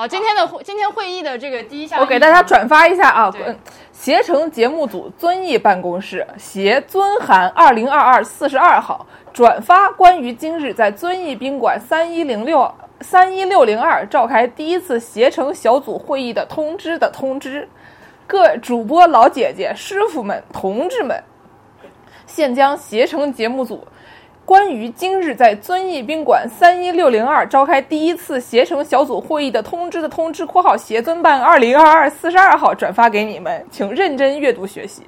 好，今天的会今天会议的这个第一项，我给大家转发一下啊，嗯，携程节目组遵义办公室携尊函二零二二四十二号转发关于今日在遵义宾馆三一零六三一六零二召开第一次携程小组会议的通知的通知，各主播老姐姐、师傅们、同志们，现将携程节目组。关于今日在遵义宾馆三一六零二召开第一次携程小组会议的通知的通知（括号协尊办二零二二四十二号）转发给你们，请认真阅读学习。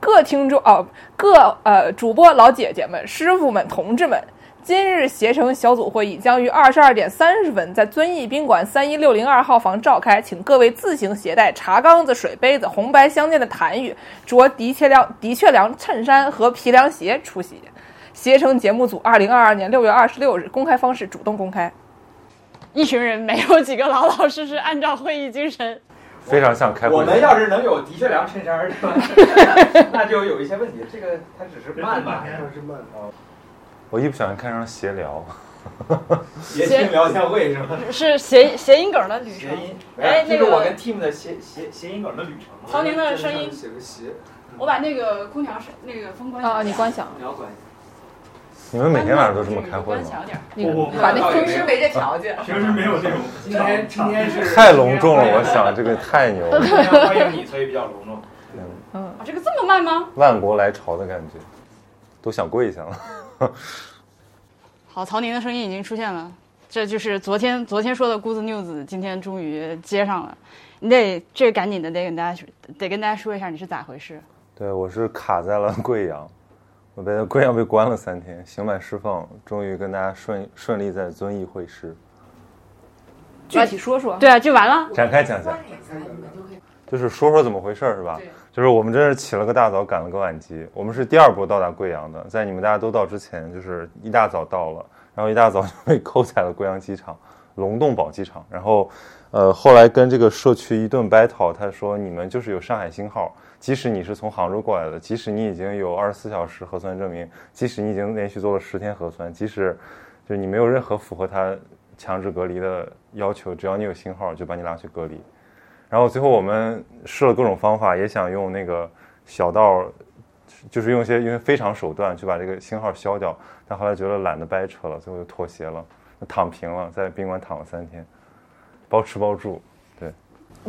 各听众哦，各呃主播老姐姐们、师傅们、同志们，今日携程小组会议将于二十二点三十分在遵义宾馆三一六零二号房召开，请各位自行携带茶缸子、水杯子、红白相间的痰盂，着的确良的确良衬衫和皮凉鞋出席。携程节目组二零二二年六月二十六日公开方式主动公开。一群人没有几个老老实实按照会议精神。非常像开会。我们要是能有的确良衬衫儿，对吧？那就有一些问题。这个它只是慢嘛，是慢。我一不小心看上闲聊，谐星聊天会是吗？是谐谐音梗的旅程。谐音，哎那个我跟 Team 的谐谐谐音梗的旅程。曹宁的声音，写个谐，我把那个空调是那个风关小啊，你关小，你要关你们每天晚上都这么开会吗？把那平平时没这条件。平时没有这种，今天今天是太隆重了，我想这个太牛了，欢迎你，所以比较隆重。嗯啊，这个这么慢吗？万国来朝的感觉，都想跪下了。好，曹宁的声音已经出现了，这就是昨天昨天说的姑子 news，今天终于接上了。你得这赶紧的得跟大家说得跟大家说一下你是咋回事。对我是卡在了贵阳，我在贵阳被关了三天，刑满释放，终于跟大家顺顺利在遵义会师。具体说说。对啊，就完了。展开讲讲，就是说说怎么回事儿是吧？就是我们真是起了个大早，赶了个晚集。我们是第二波到达贵阳的，在你们大家都到之前，就是一大早到了，然后一大早就被扣在了贵阳机场龙洞堡机场。然后，呃，后来跟这个社区一顿 battle，他说你们就是有上海星号，即使你是从杭州过来的，即使你已经有二十四小时核酸证明，即使你已经连续做了十天核酸，即使就是你没有任何符合他强制隔离的要求，只要你有信号，就把你拉去隔离。然后最后我们试了各种方法，也想用那个小道，就是用一些因为非常手段去把这个信号消掉，但后来觉得懒得掰扯了，最后就妥协了，躺平了，在宾馆躺了三天，包吃包住。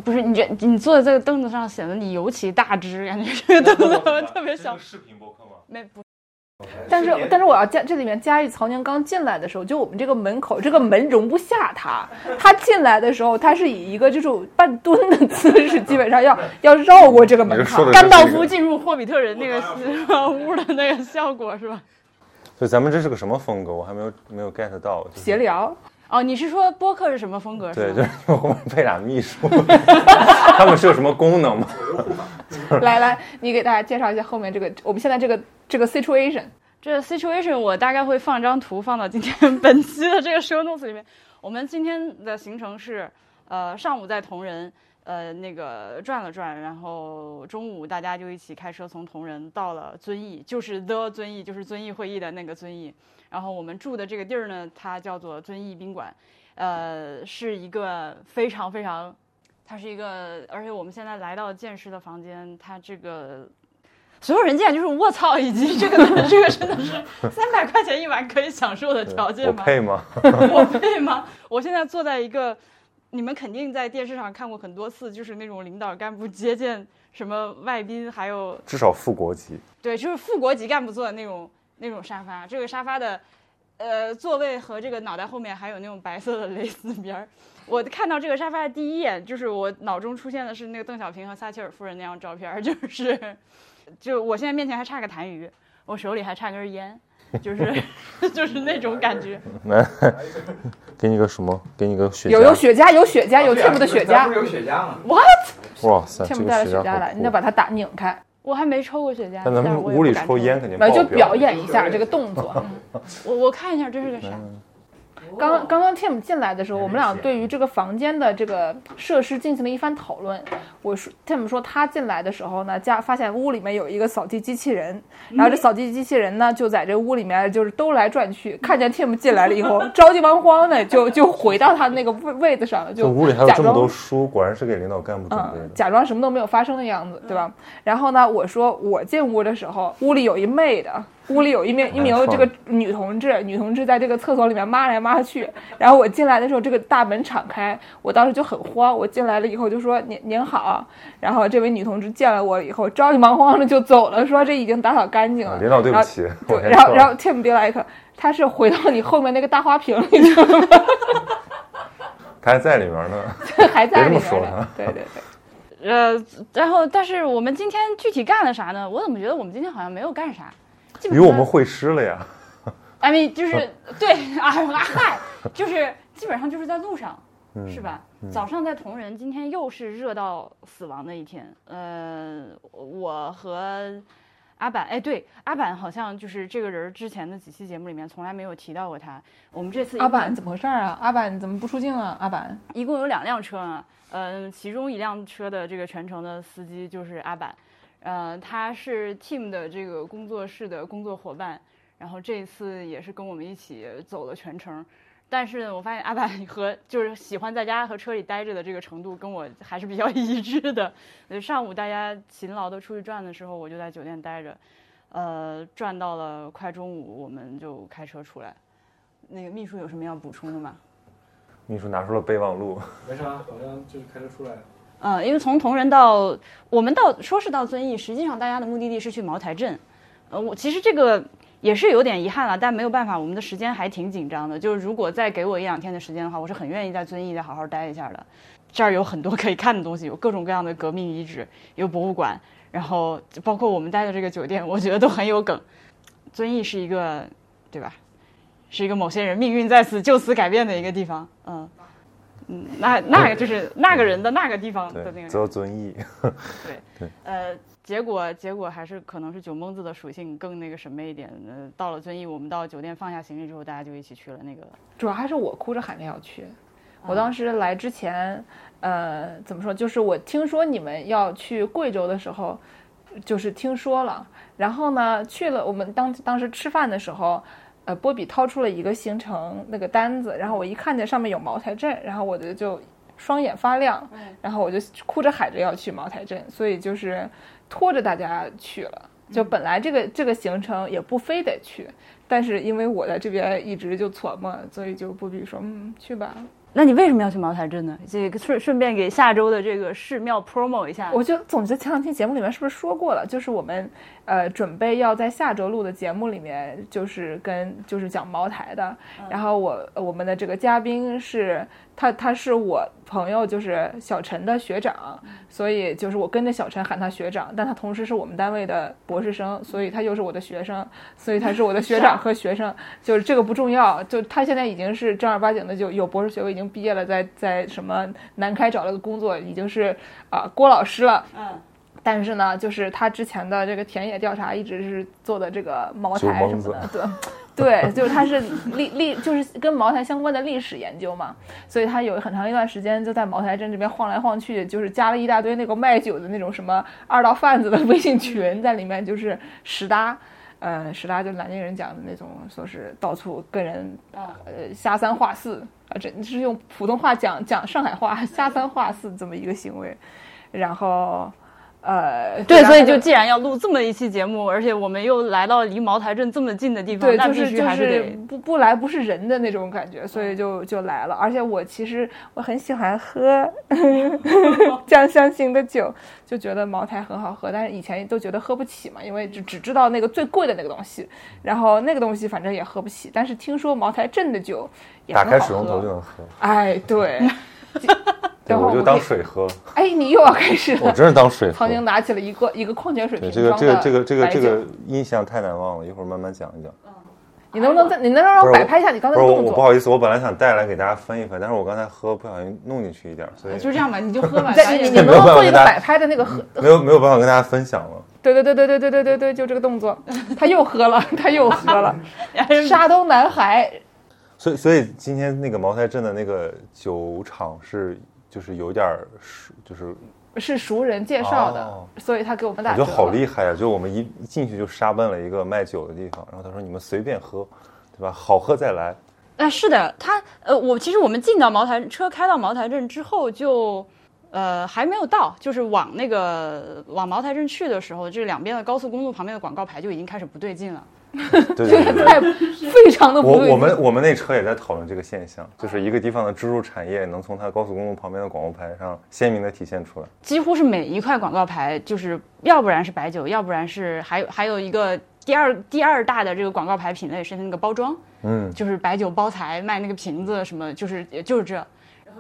不是你这你坐在这个凳子上显得你尤其大只，感觉这个凳子特别小。视频播客吗？没不但是但是我要加这里面加一，曹宁刚进来的时候，就我们这个门口这个门容不下他，他进来的时候，他是以一个这种半蹲的姿势，基本上要 要绕过这个门槛。甘道夫进入霍比特人那个屋的那个效果是吧？所以咱们这是个什么风格？我还没有没有 get 到。就是闲聊，哦，你是说播客是什么风格？对，就是因为后面配俩秘书，他们是有什么功能吗？来来，你给大家介绍一下后面这个我们现在这个这个 situation。这个 situation 我大概会放张图放到今天 本期的这个 show notes 里面。我们今天的行程是，呃，上午在同仁，呃，那个转了转，然后中午大家就一起开车从铜仁到了遵义，就是 the 遵义，就是遵义会议的那个遵义。然后我们住的这个地儿呢，它叫做遵义宾馆，呃，是一个非常非常，它是一个，而且我们现在来到建师的房间，它这个所有人进来就是卧槽，以及这个这个真的是 三百块钱一晚可以享受的条件吗我吗？配吗？我配吗？我现在坐在一个，你们肯定在电视上看过很多次，就是那种领导干部接见什么外宾，还有至少副国级。对，就是副国级干部坐的那种那种沙发。这个沙发的，呃，座位和这个脑袋后面还有那种白色的 蕾丝边儿。我看到这个沙发的第一眼，就是我脑中出现的是那个邓小平和撒切尔夫人那张照片，就是，就我现在面前还差个痰盂，我手里还差根烟，就是 就是那种感觉。来，给你个什么？给你个雪茄。有有雪茄，有雪茄，有 Tim 的雪茄咱不是有雪茄吗？What？哇塞，这，Tim 个带了雪茄来，你得把它打拧开，我还没抽过雪茄，但咱们是我也屋里抽烟肯定爆来就表表演一下这个动作。我我看一下这是个啥？刚刚刚刚 Tim 进来的时候，我们俩对于这个房间的这个设施进行了一番讨论。我说 Tim 说他进来的时候呢，家发现屋里面有一个扫地机器人，然后这扫地机器人呢就在这屋里面就是兜来转去，看见 Tim 进来了以后，着急忙慌的就就回到他那个位位子上了，就屋里还有这么多书，果然是给领导干部准备的嗯，。假装什么都没有发生的样子，对吧？然后呢，我说我进屋的时候，屋里有一妹的，屋里有一名一名这个女同志，女同志在这个厕所里面抹来抹去。然后我进来的时候，这个大门敞开，我当时就很慌。我进来了以后就说您您好，然后这位女同志见了我以后，着急忙慌的就走了，说这已经打扫干净了。啊领导对不起，对，然后然后 Tim be like，他是回到你后面那个大花瓶里去了吗，他 还在里面呢。还在里面。对对对。呃，然后但是我们今天具体干了啥呢？我怎么觉得我们今天好像没有干啥？基本上与我们会师了呀。I mean 就是对啊啊嗨，就是基本上就是在路上，嗯是吧？早上在同仁，今天又是热到死亡的一天。呃，我和阿板，哎，对，阿板好像就是这个人，之前的几期节目里面从来没有提到过他。我们这次阿板怎么回事啊？阿板怎么不出镜啊？阿板，一共有两辆车呢，呃，其中一辆车的这个全程的司机就是阿板，呃，他是 Team 的这个工作室的工作伙伴，然后这一次也是跟我们一起走了全程。但是呢，我发现阿板 和就是喜欢在家和车里待着的这个程度跟我还是比较 一致的。呃上午大家勤劳的出去转的时候，我就在酒店待着，呃，转到了快中午，我们就开车出来。那个秘书有什么要补充的吗？秘书拿出了备忘录，没啥，好像就是开车出来呃。因为从铜仁到我们到说是到遵义，实际上大家的目的地是去茅台镇。呃，我其实这个也是有点遗憾了，但没有办法，我们的时间还挺紧张的。就是如果再给我一两天的时间的话，我是很愿意在遵义再好好待一下的。这儿有很多可以看的东西，有各种各样的革命遗址，有博物馆，然后包括我们待的这个酒店，我觉得都很有梗。遵义是一个，对吧？是一个某些人命运在此就此改变的一个地方。嗯嗯，那那个就是那个人的那个地方的那对，个。则遵义。对 对呃，结果结果还是可能是酒蒙子的属性更那个什么一点。呃，到了遵义，我们到酒店放下行李之后，大家就一起去了那个。主要还是我哭着喊着要去。我当时来之前，呃，怎么说？就是我听说你们要去贵州的时候，就是听说了。然后呢，去了。我们当当时吃饭的时候，呃，波比掏出了一个行程那个单子，然后我一看见上面有茅台镇，然后我就就双眼发亮，然后我就哭着喊着要去茅台镇，所以就是拖着大家去了。就本来这个这个行程也不非得去，但是因为我在这边一直就琢磨，所以就波比说，嗯，去吧。那你为什么要去茅台镇呢？这个顺顺便给下周的这个寺庙 promo 一下。我就总觉得前两天节目里面是不是说过了？就是我们呃准备要在下周录的节目里面，就是跟就是讲茅台的。然后我我们的这个嘉宾是他，他是我朋友，就是小陈的学长，所以就是我跟着小陈喊他学长，但他同时是我们单位的博士生，所以他又是我的学生，所以他是我的学长 和学生。就是这个不重要，就他现在已经是正儿八经的就有博士学位，已经毕业了，在在什么南开找了个工作，已经是啊、郭老师了。嗯，但是呢，就是他之前的这个田野调查一直是做的这个茅台什么的，对。对，就是他是历历，就是跟茅台相关的历史研究嘛，所以他有很长一段时间就在茅台镇这边晃来晃去，就是加了一大堆那个卖酒的那种什么二道贩子的微信群在里面，就是实搭，呃，实搭就是南京人讲的那种，说是到处跟人呃瞎三话四啊，这是用普通话讲讲上海话瞎三话四这么一个行为，然后。呃，对，所以就既然要录这么一期节目，而且我们又来到离茅台镇这么近的地方，对，那必就是就须还是不不来不是人的那种感觉，所以就就来了。而且我其实我很喜欢喝 酱香型的酒，就觉得茅台很好喝，但是以前都觉得喝不起嘛，因为只只知道那个最贵的那个东西，然后那个东西反正也喝不起。但是听说茅台镇的酒也很好打开水龙头就喝，能喝。哎，对。对，我就当水喝，哎，你又要开始了。我真是当水喝 曾经拿起了一个一个矿泉水，瓶这个装的这个这个这个这个这个印象太难忘了，一会儿慢慢讲一讲。你能不能再你能让我摆拍一下你刚才我，的动作？我不好意思，我本来想带来给大家分一分，但是我刚才喝不小心弄进去一点，所以就这样吧，你就喝吧。在你你能不能做一个摆拍的那个喝？没有没有办法跟大家分享了。对对对对对对对对对，就这个动作，他又喝了，他又喝了。哎山东男孩，所以所以今天那个茅台镇的那个酒厂是就是有点儿熟，就是是熟人介绍的，哦所以他给我们打我觉。得好厉害啊！就我们一一进去就杀奔了一个卖酒的地方，然后他说你们随便喝，对吧？好喝再来。啊，是的，他呃，我其实我们进到茅台车开到茅台镇之后就。呃，还没有到，就是往那个往茅台镇去的时候，这两边的高速公路旁边的广告牌就已经开始不对劲了。对对对非常的不对我我们我们那车也在讨论这个现象，就是一个地方的支柱产业能从它高速公路旁边的广告牌上鲜明的体现出来。几乎是每一块广告牌，就是要不然是白酒，要不然是还有还有一个第二第二大的这个广告牌品类是那个包装，嗯，就是白酒包材卖那个瓶子什么，就是也就是这。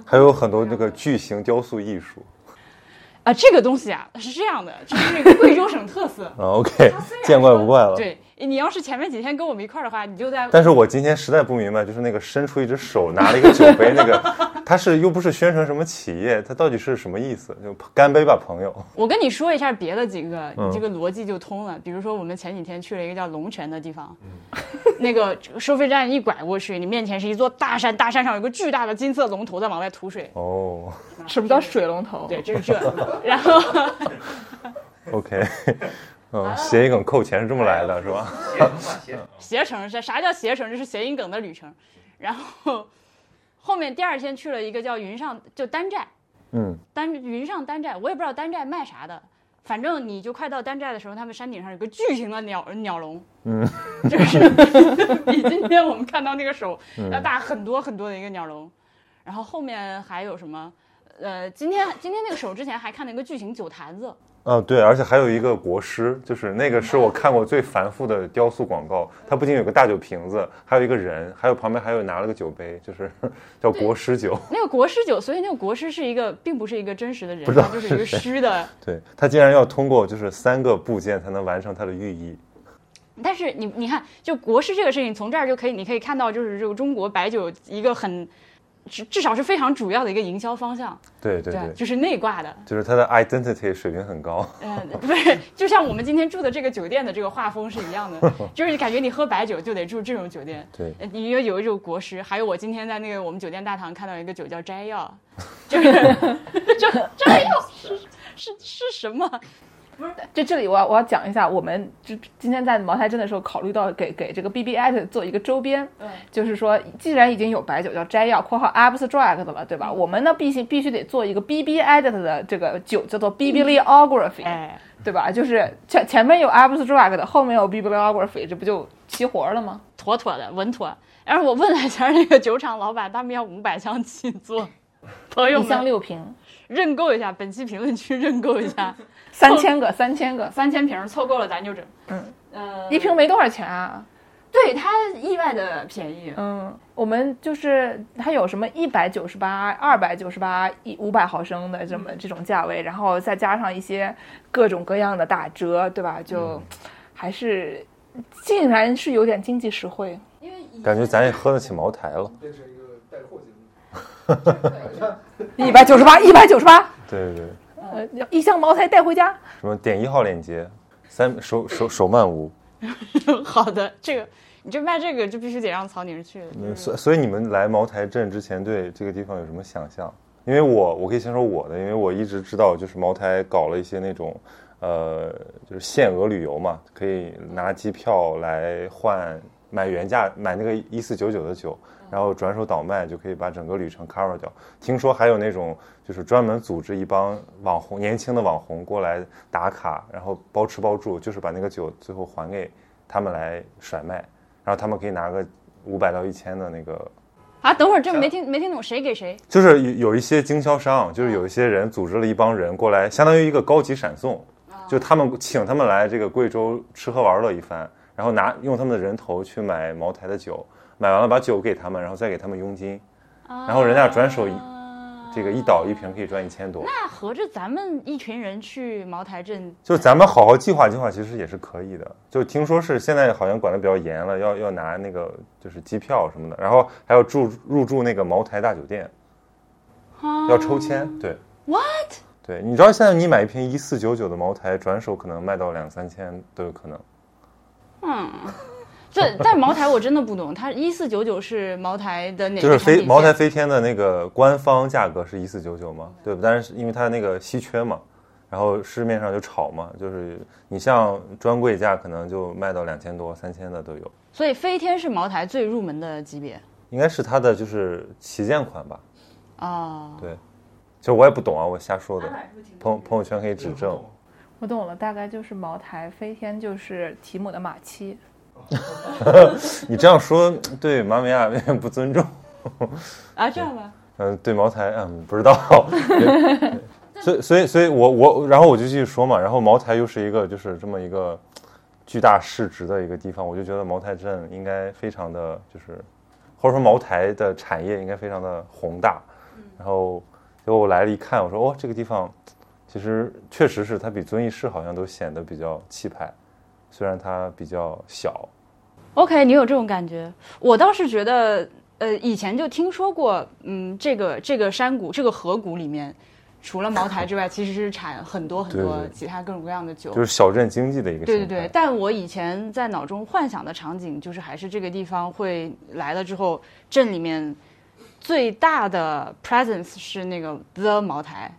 还有很多那个巨型雕塑艺术。啊，这个东西啊是这样的，这是贵州省特色。啊，OK，见怪不怪了。对你要是前面几天跟我们一块儿的话，你就在但是我今天实在不明白，就是那个伸出一只手拿了一个酒杯，那个他是又不是宣传什么企业，他到底是什么意思？就干杯吧，朋友。我跟你说一下别的几个，嗯你这个逻辑就通了。比如说，我们前几天去了一个叫龙泉的地方，那个收费站一拐过去，你面前是一座大山，大山上有个巨大的金色龙头在往外吐水。哦什么叫水龙头？对，就是这。然后，OK，嗯，谐音梗扣钱是这么来的，是吧？携程是啥叫携程？这是谐音梗的旅程。然后后面第二天去了一个叫云上，就丹寨，嗯，丹云上丹寨，我也不知道丹寨卖啥的。反正你就快到丹寨的时候，他们山顶上有个巨型的鸟鸟笼，嗯，就是 比今天我们看到那个手嗯要大很多很多的一个鸟笼。然后后面还有什么？呃，今天今天那个手之前还看了一个巨型酒坛子，啊，对，而且还有一个国师，就是那个是我看过最繁复的雕塑广告。它不仅有个大酒瓶子，还有一个人，还有旁边还有拿了个酒杯，就是 叫国师酒。那个国师酒，所以那个国师是一个，并不是一个真实的人，不知道他就是一个 虚的。对，他竟然要通过就是三个部件才能完成它的寓意。但是你你看，就国师这个事情，从这儿就可以，你可以看到，就是这个中国白酒一个很至至少是非常主要的一个营销方向，对对对，就是内挂的。就是它的 identity 水平很高。嗯，不是，就像我们今天住的这个酒店的这个画风是一样的，就是感觉你喝白酒就得住这种酒店。对，呃你有有一种国师，还有我今天在那个我们酒店大堂看到一个酒叫摘要，就是 就摘要是是是什么？这这里我要我要讲一下，我们就今天在茅台镇的时候，考虑到给给这个 BB at 做一个周边，嗯就是说，既然已经有白酒叫摘要（括号 abstract） 了，对吧？我们呢必须必须得做一个 BB edit 的这个酒，叫做 bibliography，、哎，对吧？就是前前面有 abstract，后面有 bibliography，这不就齐活了吗？妥妥的，稳妥。然后我问了一下那个酒厂老板，他们要五百箱起做，朋友一箱六瓶，认购一下，本期评论区认购一下，三千个，三千个，三千瓶凑够了咱就整。嗯，呃，一瓶没多少钱啊。对它意外的便宜。嗯，我们就是它有什么一百九十八、二百九十八、一五百毫升的这么这种价位，然后再加上一些各种各样的打折，对吧？就还是竟然是有点经济实惠。因为感觉咱也喝得起茅台了。变成一个带货节目。一百九十八，一百九十八，对对对，呃，一箱茅台带回家。什么点一号链接，三手手手慢无。好的，这个你这卖这个就必须得让曹宁去所所以你们来茅台镇之前对这个地方有什么想象？因为我我可以先说我的，因为我一直知道就是茅台搞了一些那种，呃，就是限额旅游嘛，可以拿机票来换买原价买那个一四九九的酒，然后转手倒卖就可以把整个旅程 cover 掉。听说还有那种就是专门组织一帮网红年轻的网红过来打卡，然后包吃包住，就是把那个酒最后还给他们来甩卖，然后他们可以拿个五百到一千的那个啊，等会儿这没听没听懂，谁给谁？就是有有一些经销商，就是有一些人组织了一帮人过来，相当于一个高级闪送，就他们请他们来这个贵州吃喝玩乐一番，然后拿用他们的人头去买茅台的酒，买完了把酒给他们，然后再给他们佣金，然后人家转手一这个一倒一瓶可以赚一千多。那合着咱们一群人去茅台镇，就咱们好好计划计划，其实也是可以的。就听说是现在好像管的比较严了，要要拿那个就是机票什么的，然后还要住入住那个茅台大酒店，要抽签。对 What？对，你知道现在你买一瓶一四九九的茅台，转手可能卖到两三千都有可能。嗯，对，但茅台我真的不懂，它一四九九是茅台的哪个就是飞茅台飞天的那个官方价格是一四九九嘛，对不？但是因为它那个稀缺嘛，然后市面上就炒嘛，就是你像专柜价可能就卖到两千多、三千的都有，所以飞天是茅台最入门的级别应该是它的就是旗舰款吧？啊。对，其实我也不懂啊，我瞎说的，朋朋友圈可以指正。我懂了，大概就是茅台飞天就是提姆的马七。你这样说对马美亚有点不尊重。啊，这样吧。嗯，对茅台，嗯，不知道。所以，所以，所以我我，然后我就继续说嘛。然后茅台又是一个就是这么一个巨大市值的一个地方，我就觉得茅台镇应该非常的就是，或者说茅台的产业应该非常的宏大。然后，结果我来了一看，我说哦，这个地方其实确实是它比遵义市好像都显得比较气派，虽然它比较小。OK，你有这种感觉？我倒是觉得，呃，以前就听说过，嗯，这个这个山谷、这个河谷里面，除了茅台之外，其实是产很多很多其他各种各样的酒。就是小镇经济的一个对对对，但我以前在脑中幻想的场景，就是还是这个地方会来了之后，镇里面最大的 presence 是那个 The 茅台，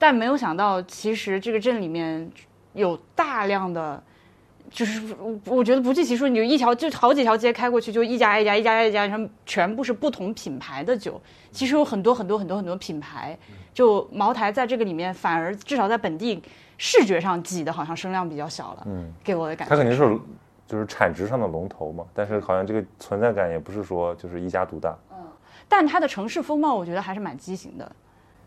但没有想到，其实这个镇里面有大量的。就是我我觉得不计其数，你就一条就好几条街开过去，就一家一家一家一家，然后全部是不同品牌的酒。其实有很多很多很多很多品牌，就茅台在这个里面反而至少在本地视觉上挤的好像声量比较小了。嗯，给我的感觉。它肯定是就是产值上的龙头嘛，但是好像这个存在感也不是说就是一家独大。嗯但它的城市风貌，我觉得还是蛮畸形的，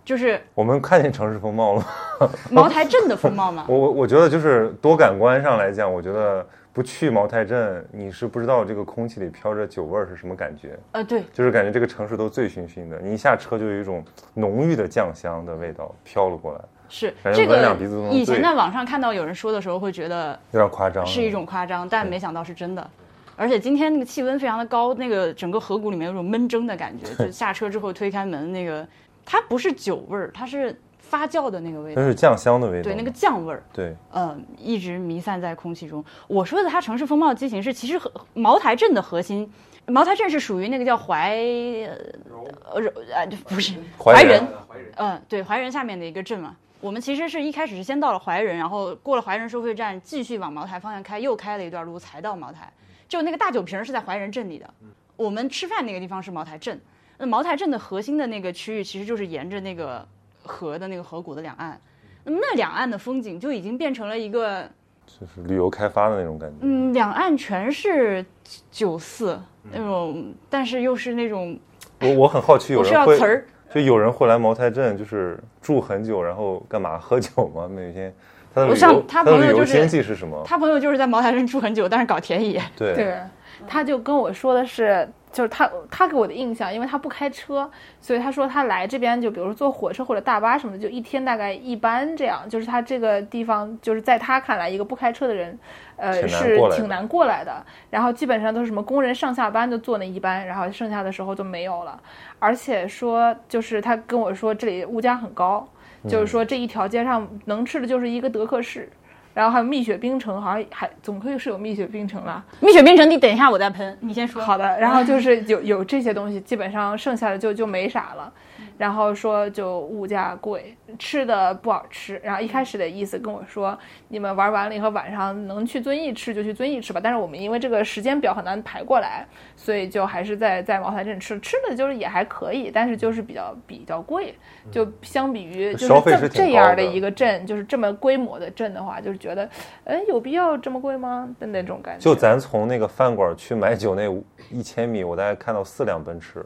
就是我们看见城市风貌了，茅台镇的风貌吗。我我我觉得就是多感官上来讲，我觉得不去茅台镇，你是不知道这个空气里飘着酒味儿是什么感觉，呃，对，就是感觉这个城市都醉醺醺的，你一下车就有一种浓郁的酱香的味道飘了过来，是这个以前在网上看到有人说的时候，会觉得有点夸张。是一种夸张，但没想到是真的。而且今天那个气温非常的高，那个整个河谷里面有种闷蒸的感觉。就下车之后推开门，那个它不是酒味儿，它是发酵的那个味道它，是酱香的味道。对，那个酱味儿。对，嗯，一直弥散在空气中。我说的它城市风貌畸形是，其实和茅台镇的核心，茅台镇是属于那个叫怀呃柔呃不是怀仁嗯，对，怀仁下面的一个镇嘛。我们其实是一开始是先到了怀仁，然后过了怀仁收费站，继续往茅台方向开，又开了一段路才到茅台。就那个大酒瓶儿是在怀仁镇里的，我们吃饭那个地方是茅台镇。那茅台镇的核心的那个区域，其实就是沿着那个河的那个河谷的两岸。那么那两岸的风景就已经变成了一个，就是旅游开发的那种感觉。嗯，两岸全是酒肆那种，但是又是那种我我很好奇，有人会要词儿，就有人会来茅台镇，就是住很久，然后干嘛喝酒吗？每天他的我像旅游他朋友就是经济是什么？他朋友就是在茅台镇住很久，但是搞田野。对对，他就跟我说的是，就是他他给我的印象，因为他不开车，所以他说他来这边就比如说坐火车或者大巴什么的，就一天大概一班这样。就是他这个地方，就是在他看来，一个不开车的人，呃，挺是挺难过来的。然后基本上都是什么工人上下班就坐那一班，然后剩下的时候就没有了。而且说，就是他跟我说这里物价很高，就是说这一条街上能吃的就是一个德克士。然后还有蜜雪冰城，好像还总归是有蜜雪冰城了。蜜雪冰城，你等一下我再喷，你先说。好的，然后就是有有这些东西，基本上剩下的就就没啥了。然后说就物价贵，吃的不好吃。然后一开始的意思跟我说，你们玩完了以后晚上能去遵义吃就去遵义吃吧。但是我们因为这个时间表很难排过来，所以就还是在在茅台镇吃。吃的就是也还可以，但是就是比较比较贵。就相比于就是这是这样的一个镇，就是这么规模的镇的话，就是觉得，哎，有必要这么贵吗？的那种感觉。就咱从那个饭馆去买酒那一千米，我大概看到四辆奔驰，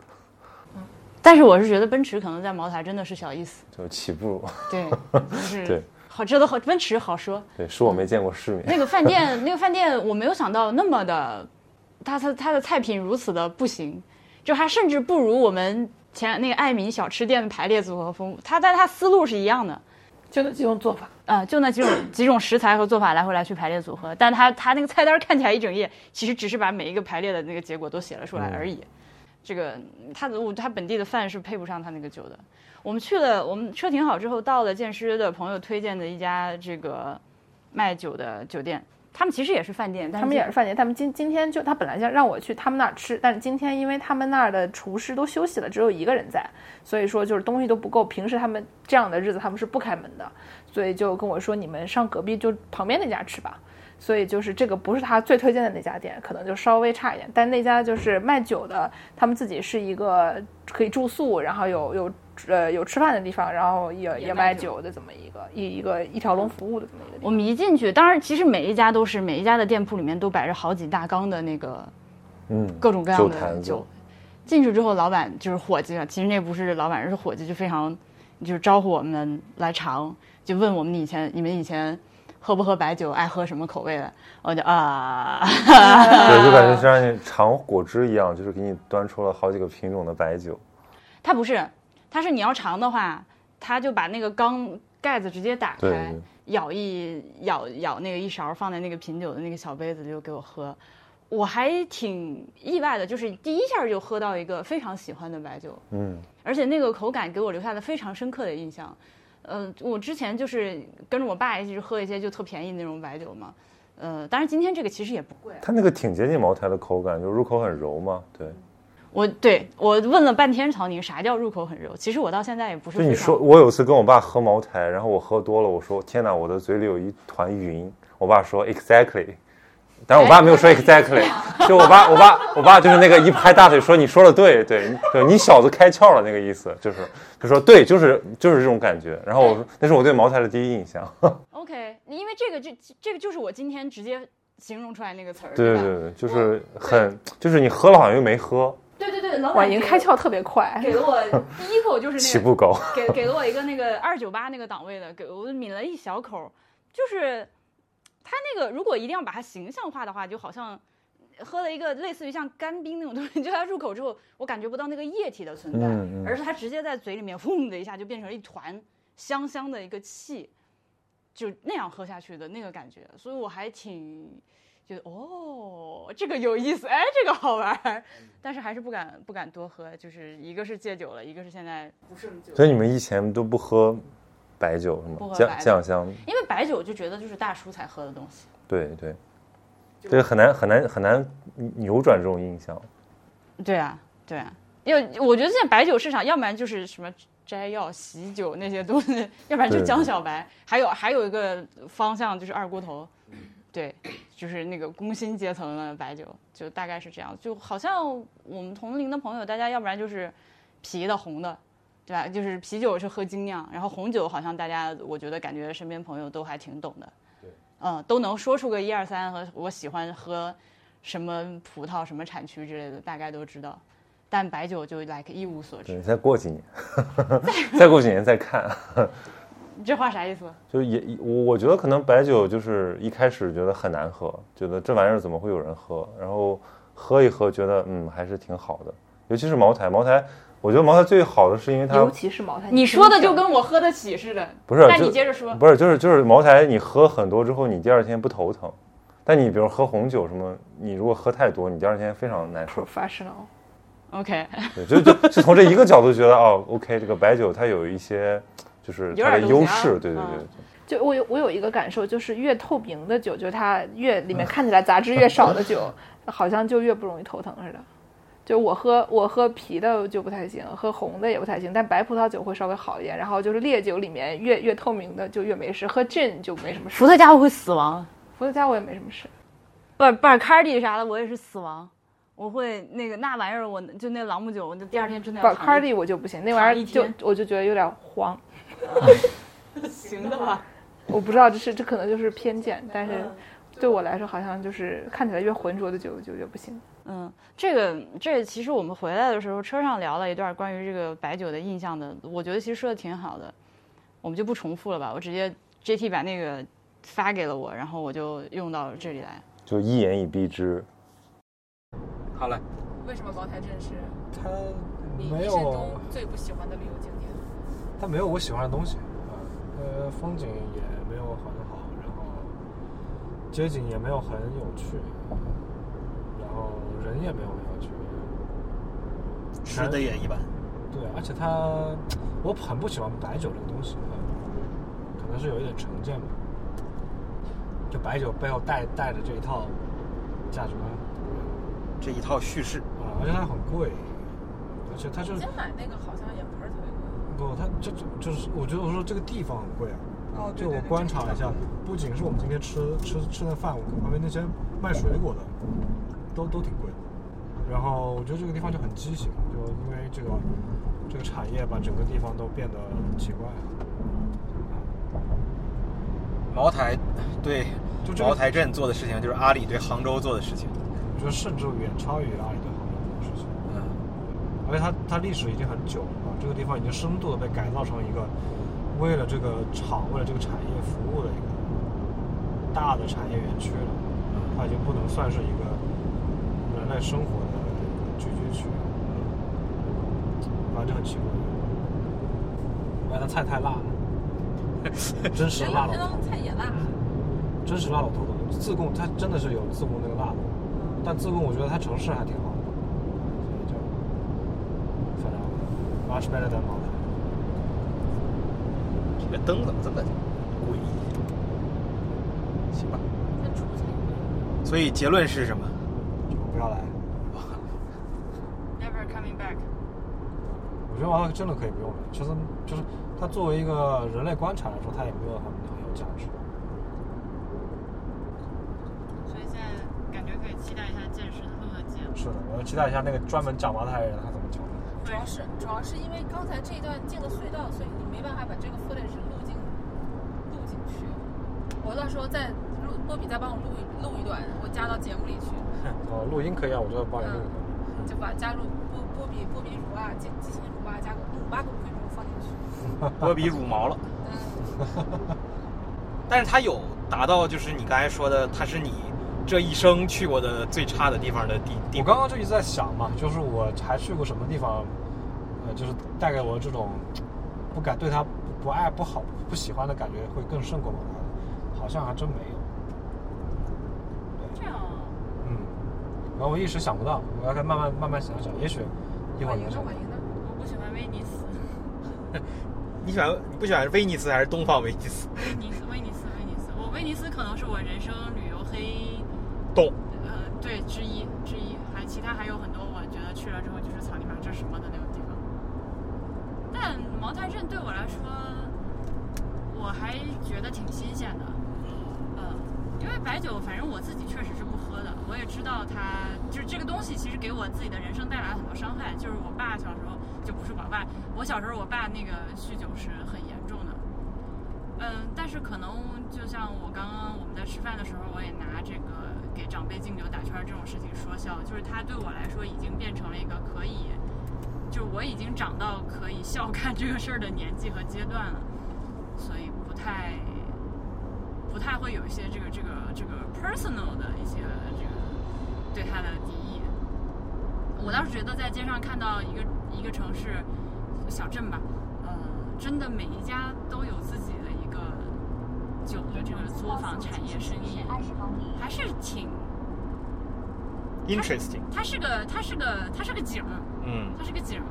但是我是觉得奔驰可能在茅台真的是小意思，就起步。对，就是对好，这都好，奔驰好说。对，是我没见过世面。那个饭店，那个饭店我没有想到那么的，它它它的菜品如此的不行，就它甚至不如我们前那个爱民小吃店的排列组合丰富。它但它思路是一样的，就那几种做法。啊、就那几种几种食材和做法来回来去排列组合，但它它那个菜单看起来一整页，其实只是把每一个排列的那个结果都写了出来而已。这个他的他本地的饭是配不上他那个酒的。我们去了，我们车停好之后，到了建师的朋友推荐的一家这个卖酒的酒店，他们其实也是饭店，他们也是饭店，他们今今天就他本来想让我去他们那儿吃，但是今天因为他们那儿的厨师都休息了，只有一个人在，所以说就是东西都不够。平时他们这样的日子他们是不开门的，所以就跟我说你们上隔壁就旁边那家吃吧。所以就是这个不是他最推荐的那家店，可能就稍微差一点。但那家就是卖酒的，他们自己是一个可以住宿，然后有有呃有吃饭的地方，然后也也卖酒的这么一个一一个一条龙服务的这么一个。我们一进去，当然其实每一家都是每一家的店铺里面都摆着好几大缸的那个嗯，各种各样的酒。进去之后，老板就是伙计啊，其实那不是老板，是伙计，就非常就是招呼我们来尝，就问我们以前你们以前喝不喝白酒，爱喝什么口味的，我就啊，对，就感觉 像你尝果汁一样，就是给你端出了好几个品种的白酒。他不是，他是你要尝的话，他就把那个缸盖子直接打开，舀一舀舀那个一勺放在那个品酒的那个小杯子里就给我喝，我还挺意外的，就是第一下就喝到一个非常喜欢的白酒，嗯，而且那个口感给我留下了非常深刻的印象。呃，我之前就是跟着我爸一起去喝一些就特便宜那种白酒嘛，呃，当然今天这个其实也不贵。它那个挺接近茅台的口感，就入口很柔嘛。对，我对我问了半天曹宁啥叫入口很柔，其实我到现在也不是就你说，我有次跟我爸喝茅台，然后我喝多了，我说天哪，我的嘴里有一团云。我爸说 exactly，但是我爸没有说 exactly，就我爸我爸我爸就是那个一拍大腿说你说的对对对，你小子开窍了那个意思，就是就说对，就是就是这种感觉。然后我说那是我对茅台的第一印象。OK，因为这个这这个就是我今天直接形容出来那个词儿，吧？对对对，就是很就是你喝了好像又没喝，对对对，老哇，板给已经开窍特别快。给了我第一口就是那个起步高。给给了我一个那个二九八那个档位的，给我抿了一小口，就是它那个如果一定要把它形象化的话，就好像喝了一个类似于像干冰那种东西，就它入口之后，我感觉不到那个液体的存在，嗯嗯而是它直接在嘴里面嗡的一下就变成了一团香香的一个气，就那样喝下去的那个感觉，所以我还挺。觉得哦，这个有意思，哎，这个好玩儿，但是还是不敢不敢多喝，就是一个是戒酒了，一个是现在不胜酒。所以你们以前都不喝白酒是吗？酱酱香，因为白酒就觉得就是大叔才喝的东西。对对，这个很难很难很难扭转这种印象。对啊，对啊，因为我觉得现在白酒市场，要不然就是什么摘要、喜酒那些东西，要不然就江小白，还有还有一个方向就是二锅头，对，就是那个工薪阶层的白酒，就大概是这样。就好像我们同龄的朋友，大家要不然就是啤的、红的。对吧？就是啤酒是喝精酿，然后红酒好像大家，我觉得感觉身边朋友都还挺懂的，对嗯，都能说出个一二三和我喜欢喝什么葡萄、什么产区之类的，大概都知道。但白酒就 like 一无所对，知。再过几年，再过几年再看。你 这话啥意思？就也我我觉得可能白酒就是一开始觉得很难喝，觉得这玩意儿怎么会有人喝，然后喝一喝觉得嗯还是挺好的，尤其是茅台，茅台我觉得茅台最好的是因为它尤其是茅台，你说的就跟我喝得起似的。不是，那你接着说。不是就是就是茅台，你喝很多之后，你第二天不头疼，但你比如喝红酒什么，你如果喝太多，你第二天非常难受。professional。OK，对，就就就从这一个角度觉得哦，OK，这个白酒它有一些就是它的优势，对对对嗯对。就我有我有一个感受，就是越透明的酒，就是它越里面看起来杂质越少的酒，好像就越不容易头疼似的。就我喝我喝啤的就不太行，喝红的也不太行，但白葡萄酒会稍微好一点。然后就是烈酒里面越越透明的就越没事，喝 gin 就没什么事。伏特加我会死亡，伏特加我也没什么事。不巴卡迪啥的我也是死亡。我会那个那玩意儿，我就那朗姆酒，我就第二天真的要躺一巴卡迪我就不行，那玩意儿就我就觉得有点黄。行的吧？我不知道这是这可能就是偏见，但是对我来说好像就是看起来越浑浊的酒就越不行。嗯，这个这其实我们回来的时候车上聊了一段关于这个白酒的印象的，我觉得其实说的挺好的，我们就不重复了吧。我直接 JT 把那个发给了我，然后我就用到这里来。就一言以蔽之。好嘞，为什么茅台镇是它你没有最不喜欢的旅游景点？它没有我喜欢的东西啊，呃，风景也没有很好，然后街景也没有很有趣，然后人也没有很有趣，吃的也一般。对，而且他我很不喜欢白酒这个东西，啊可能是有一点成见吧。就白酒背后带带着这一套价值观这一套叙事，啊，而且它很贵，而且它就以前买那个好像也不是特别贵。不，它这这就是我觉得我说这个地方很贵啊。哦，对就我观察了一下，不仅是我们今天吃吃吃的饭，我旁边那些卖水果的，都都挺贵的。然后我觉得这个地方就很畸形，就因为这个这个产业把整个地方都变得很奇怪。茅台对就这个茅台镇做的事情，就是阿里对杭州做的事情。我觉得甚至远超于阿里对杭州这个事情。嗯，而且它它历史已经很久了，这个地方已经深度的被改造成一个为了这个厂、为了这个产业服务的一个大的产业园区了。它已经不能算是一个人类生活的聚居区了。反正就很奇怪。而且它菜太辣了，真实辣到天头，菜也辣。真实辣到头疼。自贡它真的是有自贡那个辣的，但自贡我觉得它城市还挺好的，所以就反正 much better than 茅台。这个灯怎么这么诡异？行吧，所以结论是什么？就不要来。Never coming back。我觉得娃娃真的可以不用了，其实就是它作为一个人类观察来说，它也没有很很有价值。所以现在感觉可以期待一下见识的路的节目。是的，我要期待一下那个专门讲茅台的人他怎么讲的。主要是主要是因为刚才这一段进了隧道，所以你没办法把这个 footage 录进录进去。我到时候再录，波比再帮我录一录一段，我加到节目里去，哦，录音可以啊，我就帮你录一个。就把加入波波比波比乳啊、激激情乳啊加个五八个五分钟放进去。波比乳毛了，嗯，但是它有达到就是你刚才说的，它是你这一生去过的最差的地方的地地。我刚刚就一直在想嘛，就是我还去过什么地方，呃，就是带给我这种不敢对他不不爱、不好、不喜欢的感觉会更胜过茅台的，好像还真没有。这样啊，嗯，然后我一时想不到，我要再慢慢慢慢想想，也许一会儿欢迎呢，能想到欢。迎呢。我不喜欢威尼斯，你喜欢你不喜欢威尼斯还是东方威尼斯？威尼斯，威尼斯，威尼斯。我威尼斯可能是我人生旅游黑，洞。呃，对之一之一，还其他还有很多我觉得去了之后就是草泥马这是什么的那种地方。但茅台镇对我来说，我还觉得挺新鲜的。嗯，因为白酒，反正我自己确实是我也知道他就是这个东西，其实给我自己的人生带来很多伤害。就是我爸小时候就不是我爸，我小时候我爸那个酗酒是很严重的。嗯，但是可能就像我刚刚我们在吃饭的时候，我也拿这个给长辈敬酒打圈这种事情说笑，就是他对我来说已经变成了一个可以，就是我已经长到可以笑看这个事儿的年纪和阶段了，所以不太不太会有一些这个这个这个 personal 的一些对他的敌意。我倒是觉得在街上看到一个一个城市小镇吧，呃，真的每一家都有自己的一个酒的这个作坊产业生意，还是挺，Interesting，它是个它是个它是个景儿，嗯，它是个景儿，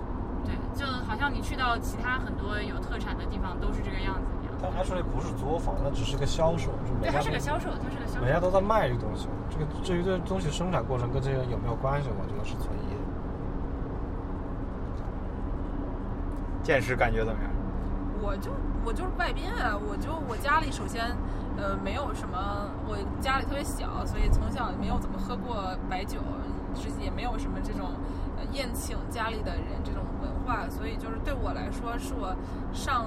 对，就好像你去到其他很多有特产的地方都是这个样子一样。它 actually 不是作坊，那只是个销售，就每对，家都它是个销售，他是个销售。每家都在卖这个东西。这个至于这东西生产过程跟这些有没有关系，我觉得是存疑的。见识感觉怎么样？我就我就是外宾啊，我就我家里首先，呃，没有什么，我家里特别小，所以从小没有怎么喝过白酒，是也没有什么这种呃宴请家里的人这种文化，所以就是对我来说，是我上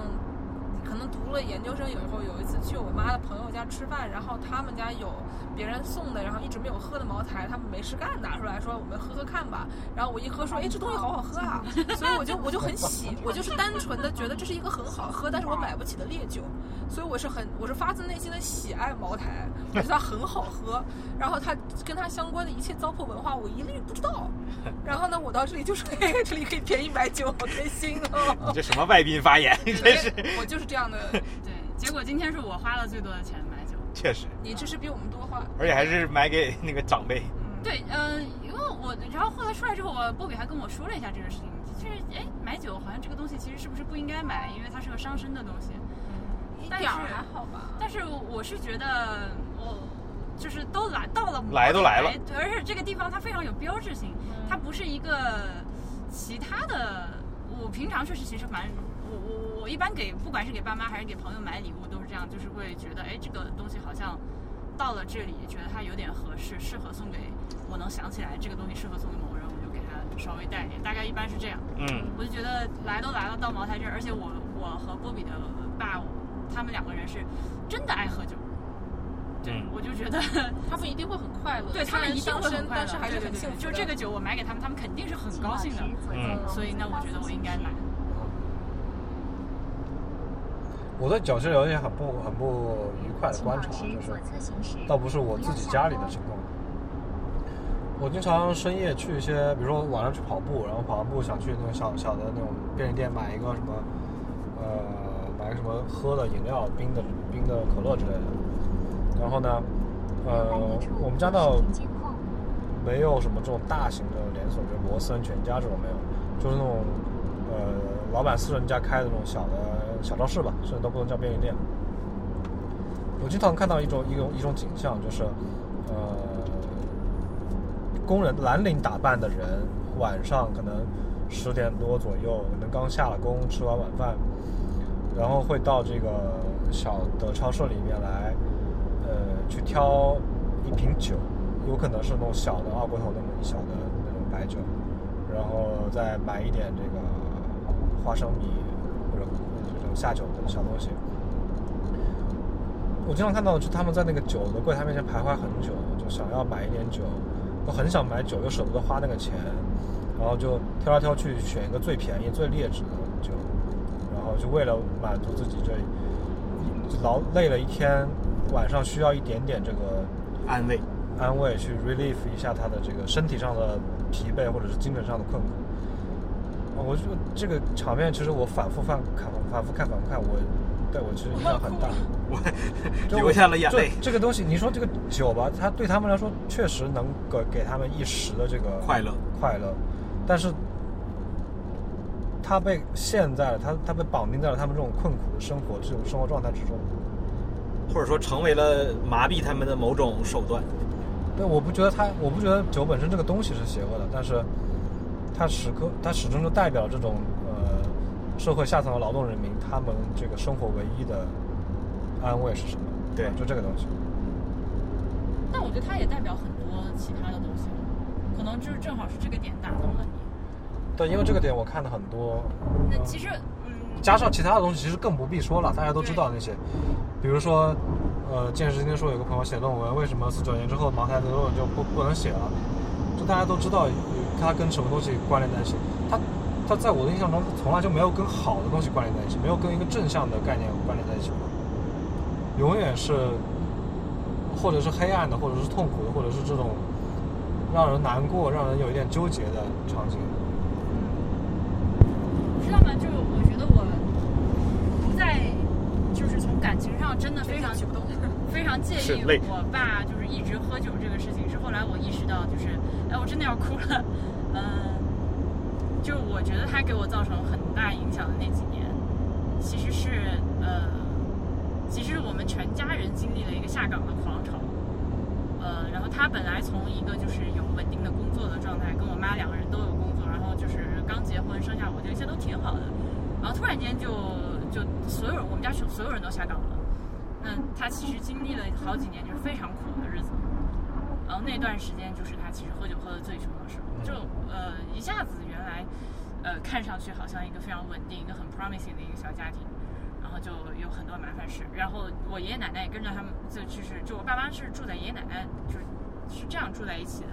可能读了研究生以后，有一次去我妈的朋友家吃饭，然后他们家有别人送的，然后一直没有喝的茅台，他们没事干拿出来说我们喝喝看吧，然后我一喝说，哎，这东西好好喝啊，所以我就我就很喜，我就是单纯的觉得这是一个很好喝，但是我买不起的烈酒，所以我是很我是发自内心的喜爱茅台，我觉得它很好喝，然后它跟它相关的一切糟粕文化我一律不知道，然后呢，我到这里就说，嘿，这里可以便宜买酒，好开心哦。你这什么外宾发言？真是，我就是这样的，对，结果今天是我花了最多的钱买酒。确实，你这是比我们多花。而且还是买给那个长辈。对，嗯、因为我然后后来出来之后，我波比还跟我说了一下这个事情，就是哎，买酒好像这个东西其实是不是不应该买，因为它是个伤身的东西。但是一点儿还好吧。但是我是觉得我。就是都来到了，来都来了，而且这个地方它非常有标志性，它不是一个其他的。我平常确实其实蛮，一般给不管是给爸妈还是给朋友买礼物都是这样，就是会觉得哎这个东西好像到了这里，觉得它有点合适，适合送给我能想起来这个东西适合送给某人，我就给他稍微带一点，大概一般是这样。嗯，我就觉得来都来了，到茅台这儿，而且我我和波比的爸，他们两个人是真的爱喝酒。对，我就觉得 他们一定会很快乐，对他们一定会很快乐，但是还是很幸福。就这个酒我买给他们，他们肯定是很高兴的。嗯，所以那我觉得我应该买。我对酒其实有一些很不很不愉快的观察，就是倒不是我自己家里的情况。我经常深夜去一些，比如说晚上去跑步，然后跑完步想去那种小小的那种便利店买一个什么，呃，买个什么喝的饮料，冰的冰的可乐之类的。然后呢，呃，我们家倒没有什么这种大型的连锁，比如罗森、全家这种没有，就是那种呃老板私人家开的那种小的小超市吧，甚至都不能叫便利店。我经常看到一种一种一种景象，就是呃工人蓝领打扮的人，晚上可能十点多左右，可能刚下了工，吃完晚饭，然后会到这个小的超市里面来。呃，去挑一瓶酒，有可能是那种小的二锅头那么一小的那种白酒，然后再买一点这个花生米下酒的小东西。我经常看到，就他们在那个酒的柜台面前徘徊很久，就想要买一点酒，我很想买酒，又舍不得花那个钱，然后就挑来挑去选一个最便宜、最劣质的酒，然后就为了满足自己这劳累了一天。晚上需要一点点这个安慰，安慰去 relieve 一下他的这个身体上的疲惫或者是精神上的困苦。我就这个场面，其实我反复看，看反复看，反复看，我对我其实影响很大。我 流下了眼泪。这个东西，你说这个酒吧，它对他们来说确实能给给他们一时的这个快乐，快乐，但是他被陷在了他他被绑定在了他们这种困苦的生活这种生活状态之中。或者说成为了麻痹他们的某种手段。对，我不觉得它，我不觉得酒本身这个东西是邪恶的，但是它时刻，它始终就代表这种呃社会下层的劳动人民，他们这个生活唯一的安慰是什么？对，就这个东西。但我觉得它也代表很多其他的东西，可能就是正好是这个点打动了你。对，因为这个点我看的很多。那其实。嗯加上其他的东西，其实更不必说了，大家都知道那些，比如说，呃，见识今天说有个朋友写论文，为什么四九年之后茅台的论文就不不能写了？大家都知道，它跟什么东西关联在一起？它，它在我的印象中，从来就没有跟好的东西关联在一起，没有跟一个正向的概念关联在一起过，永远是，或者是黑暗的，或者是痛苦的，或者是这种让人难过、让人有一点纠结的场景。知道吗？就我觉得我在就是从感情上真的非常非常介意我爸就是一直喝酒这个事情。是后来我意识到，就是哎，我真的要哭了。嗯，就我觉得他给我造成很大影响的那几年，其实是呃，其实我们全家人经历了一个下岗的狂潮。呃，然后他本来从一个就是有稳定的工作的状态，跟我妈两个人都有工作，然后就是刚结婚生下我，就一切都挺好的。然后突然间就就所有我们家所所有人都下岗了。那他其实经历了好几年就是非常苦的日子。然后那段时间就是他其实喝酒喝的最凶的时候，就呃一下子原来呃看上去好像一个非常稳定、一个很 promising 的一个小家庭。然后就有很多麻烦事，然后我爷爷奶奶也跟着他们，就就是就我爸妈是住在爷爷奶奶，就是是这样住在一起的，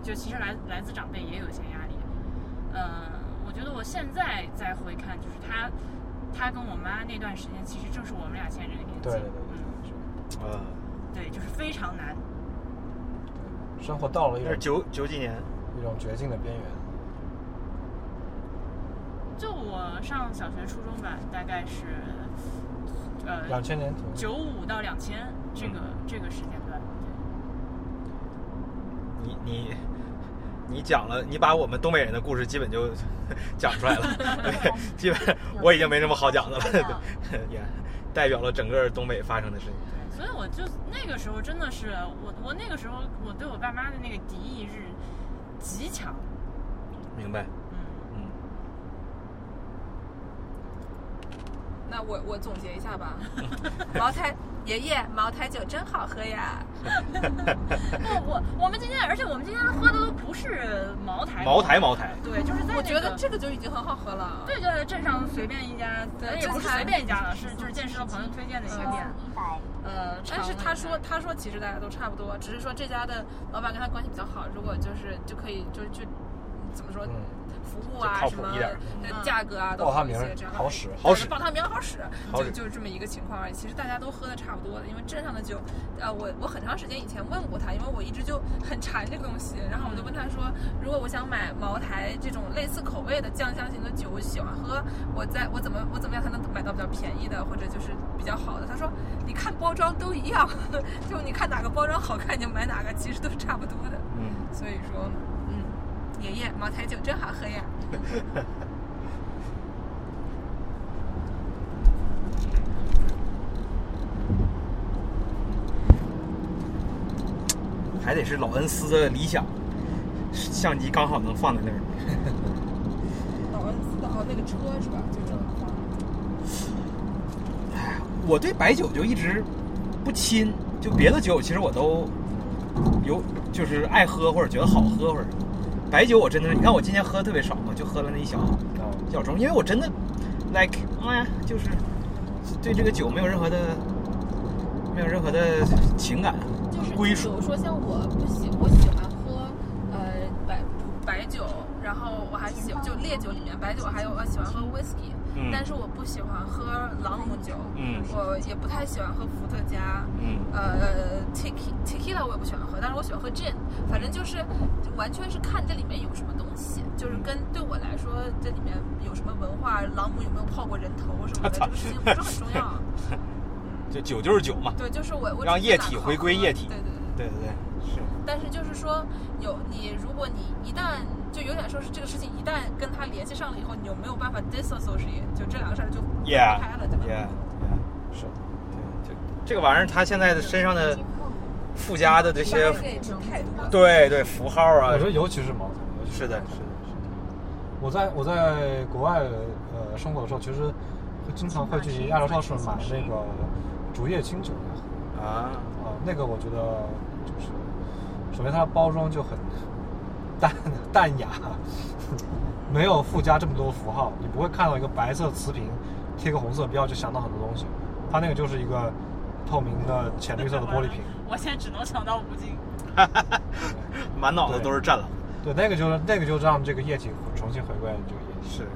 就其实来来自长辈也有一些压力。嗯，我觉得我现在再回看，就是他他跟我妈那段时间，其实正是我们俩现在这个年纪。对对对，嗯，对，就是非常难。生活到了一种九九几年一种绝境的边缘。就我上小学、初中吧，大概是。呃，两千年，九五到两千这个这个时间段，你你你讲了，你把我们东北人的故事基本就 讲出来了，对，基本我已经没什么好讲的了，也代表了整个东北发生的事情。所以我就那个时候真的是我我那个时候我对我爸妈的那个敌意是极强，明白？嗯，嗯，那我我总结一下吧，茅台爷爷茅台酒真好喝呀。不我我们今天而且我们今天喝的都不是茅台，茅台茅台，对，就是在、那个、我觉得这个就已经很好喝了。对，就在镇上随便一家，对也不是随便一家了，是就是健身的朋友推荐的一个店。呃，但是他说他说其实大家都差不多，只是说这家的老板跟他关系比较好，如果就是就可以就就怎么说，嗯服务啊什么谱一点呃嗯价格啊都报他名儿好一些，这样好使好使报他名好使，好使就就是这么一个情况而已。其实大家都喝的差不多的，因为镇上的酒，呃，我我很长时间以前问过他，因为我一直就很馋这个东西，然后我就问他说，如果我想买茅台这种类似口味的酱香型的酒，我喜欢喝，我在我怎么我怎么样才能买到比较便宜的，或者就是比较好的？他说，你看包装都一样，就你看哪个包装好看，你就买哪个，其实都是差不多的。嗯，所以说，嗯，爷爷茅台酒真好喝呀。还得是老恩斯的理想，相机刚好能放在那儿。老恩斯的哦，那个车是吧？就这么放。我对白酒就一直不亲，就别的酒其实我都有，就是爱喝或者觉得好喝或者。白酒我真的是，你看我今天喝的特别少嘛，就喝了那一小一小盅，因为我真的 like 哎呀，就是对这个酒没有任何的没有任何的情感就是归属。比如说像我不喜，我喜欢喝呃白白酒，然后我还喜就烈酒里面白酒还有我喜欢喝 whisky，、嗯。但是我不喜欢喝朗姆酒，嗯。我也不太喜欢喝伏特加，嗯。呃 tequila tequila 我也不喜欢喝，但是我喜欢喝 gin，反正就是完全是看这里面有什么东西，就是跟对我来说这里面有什么文化，朗姆有没有泡过人头什么的，这个事情不是很重要。就酒就是酒嘛，对，就是我我让液体回归液体。对对对。对对对，是。但是就是说，有你，如果你一旦就有点说是这个事情一旦跟他联系上了以后，你就没有办法 disassociate？就这两个事儿就分开了，对吧？yeah, yeah，是，对，就这个玩意儿，它现在的身上的附加的这些。对对，符号啊我觉，得尤其是茅台，是的是的，是的，我在我在国外呃生活的时候，其实会经常会去亚洲超市买那个竹叶青酒来喝啊，啊，那个我觉得就是，首先它的包装就很淡淡雅，没有附加这么多符号，你不会看到一个白色瓷瓶贴个红色标就想到很多东西，它那个就是一个透明的浅绿色的玻璃瓶。我现在只能想到吴京。满脑子都是战狼，对，那个就是那个就让这个液体重新回归这个液体。是，对，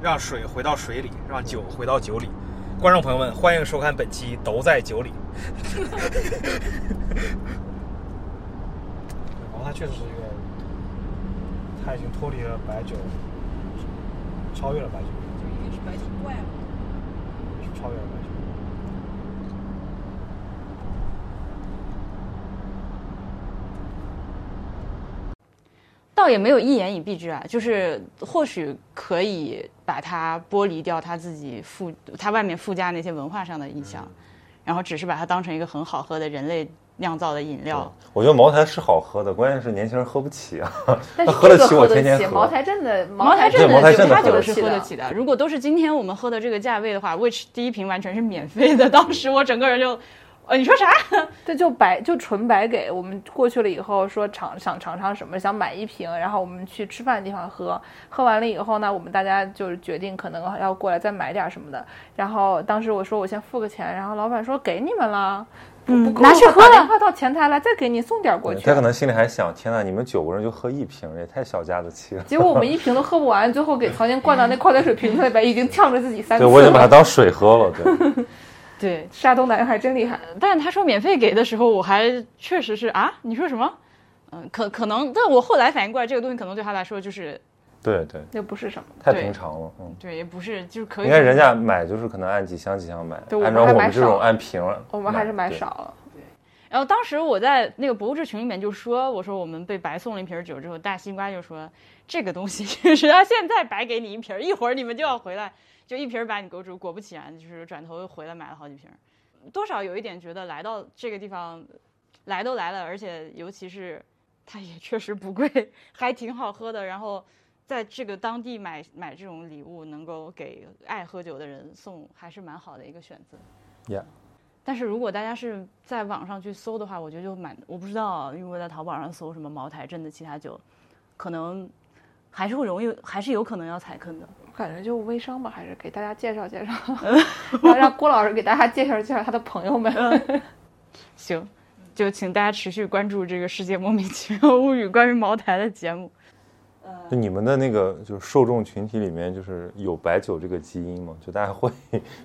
让水回到水里，让酒回到酒里。观众朋友们，欢迎收看本期《都在酒里》。确实是一个，他已经脱离了白酒，超越了白酒，就已经是白酒怪了。是超越了白酒。倒也没有一言以蔽之啊，就是或许可以把它剥离掉它自己附它外面附加那些文化上的意象，然后只是把它当成一个很好喝的人类酿造的饮料。我觉得茅台是好喝的，关键是年轻人喝不起啊。但他是 这个喝得起我喝得起，天天喝茅台镇的，茅台真对茅台真的它喝得酒是喝得起的。如果都是今天我们喝的这个价位的话，which 第一瓶完全是免费的，当时我整个人就，呃，你说啥？对，就白就纯白给我们过去了以后说尝想尝尝什么，想买一瓶，然后我们去吃饭的地方喝，喝完了以后呢，我们大家就是决定可能要过来再买点什么的。然后当时我说我先付个钱，然后老板说给你们了，不不够拿去喝了打电话到前台来再给你送点过去。他可能心里还想：天呐，你们九个人就喝一瓶，也太小家子气了。结果我们一瓶都喝不完，最后给曹宁灌到那矿泉水瓶子里边，已经呛着自己三次对，我已经把它当水喝了。对，对，山东男孩真厉害。但是他说免费给的时候，我还确实是啊，你说什么？嗯，可可能，但我后来反应过来，这个东西可能对他来说就是对对，那不是什么，太平常了。嗯，对，也不是就是可以。应该人家买就是可能按几箱几箱买，对按照我们这种按瓶儿，我们还是买少了。对然后当时我在那个博物志群里面就说，我说我们被白送了一瓶酒之后，大西瓜就说这个东西就 是他现在白给你一瓶，一会儿你们就要回来就一瓶把你勾住，果不其然，就是转头又回来买了好几瓶，多少有一点觉得来到这个地方，来都来了，而且尤其是它也确实不贵，还挺好喝的，然后。在这个当地买买这种礼物，能够给爱喝酒的人送，还是蛮好的一个选择。Yeah 但是如果大家是在网上去搜的话，我觉得就蛮，我不知道，因为我在淘宝上搜什么茅台镇的其他酒，可能还是会容易，还是有可能要踩坑的。我感觉就微商吧，还是给大家介绍介绍，然后让郭老师给大家介绍介绍他的朋友们。行，就请大家持续关注这个《世界莫名其妙物语》关于茅台的节目。就你们的那个就是受众群体里面，就是有白酒这个基因吗？就大家会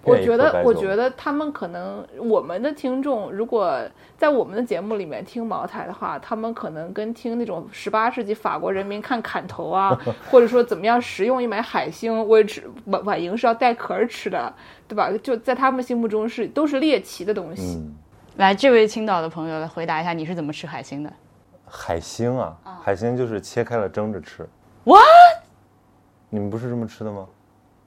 我觉得，我觉得他们可能我们的听众，如果在我们的节目里面听茅台的话，他们可能跟听那种十八世纪法国人民看砍头啊，或者说怎么样食用一枚海星，我也吃晚晚营是要带壳儿吃的，对吧？就在他们心目中是都是猎奇的东西。嗯，来，这位青岛的朋友来回答一下，你是怎么吃海星的？海星啊，海星就是切开了蒸着吃。What？你们不是这么吃的吗？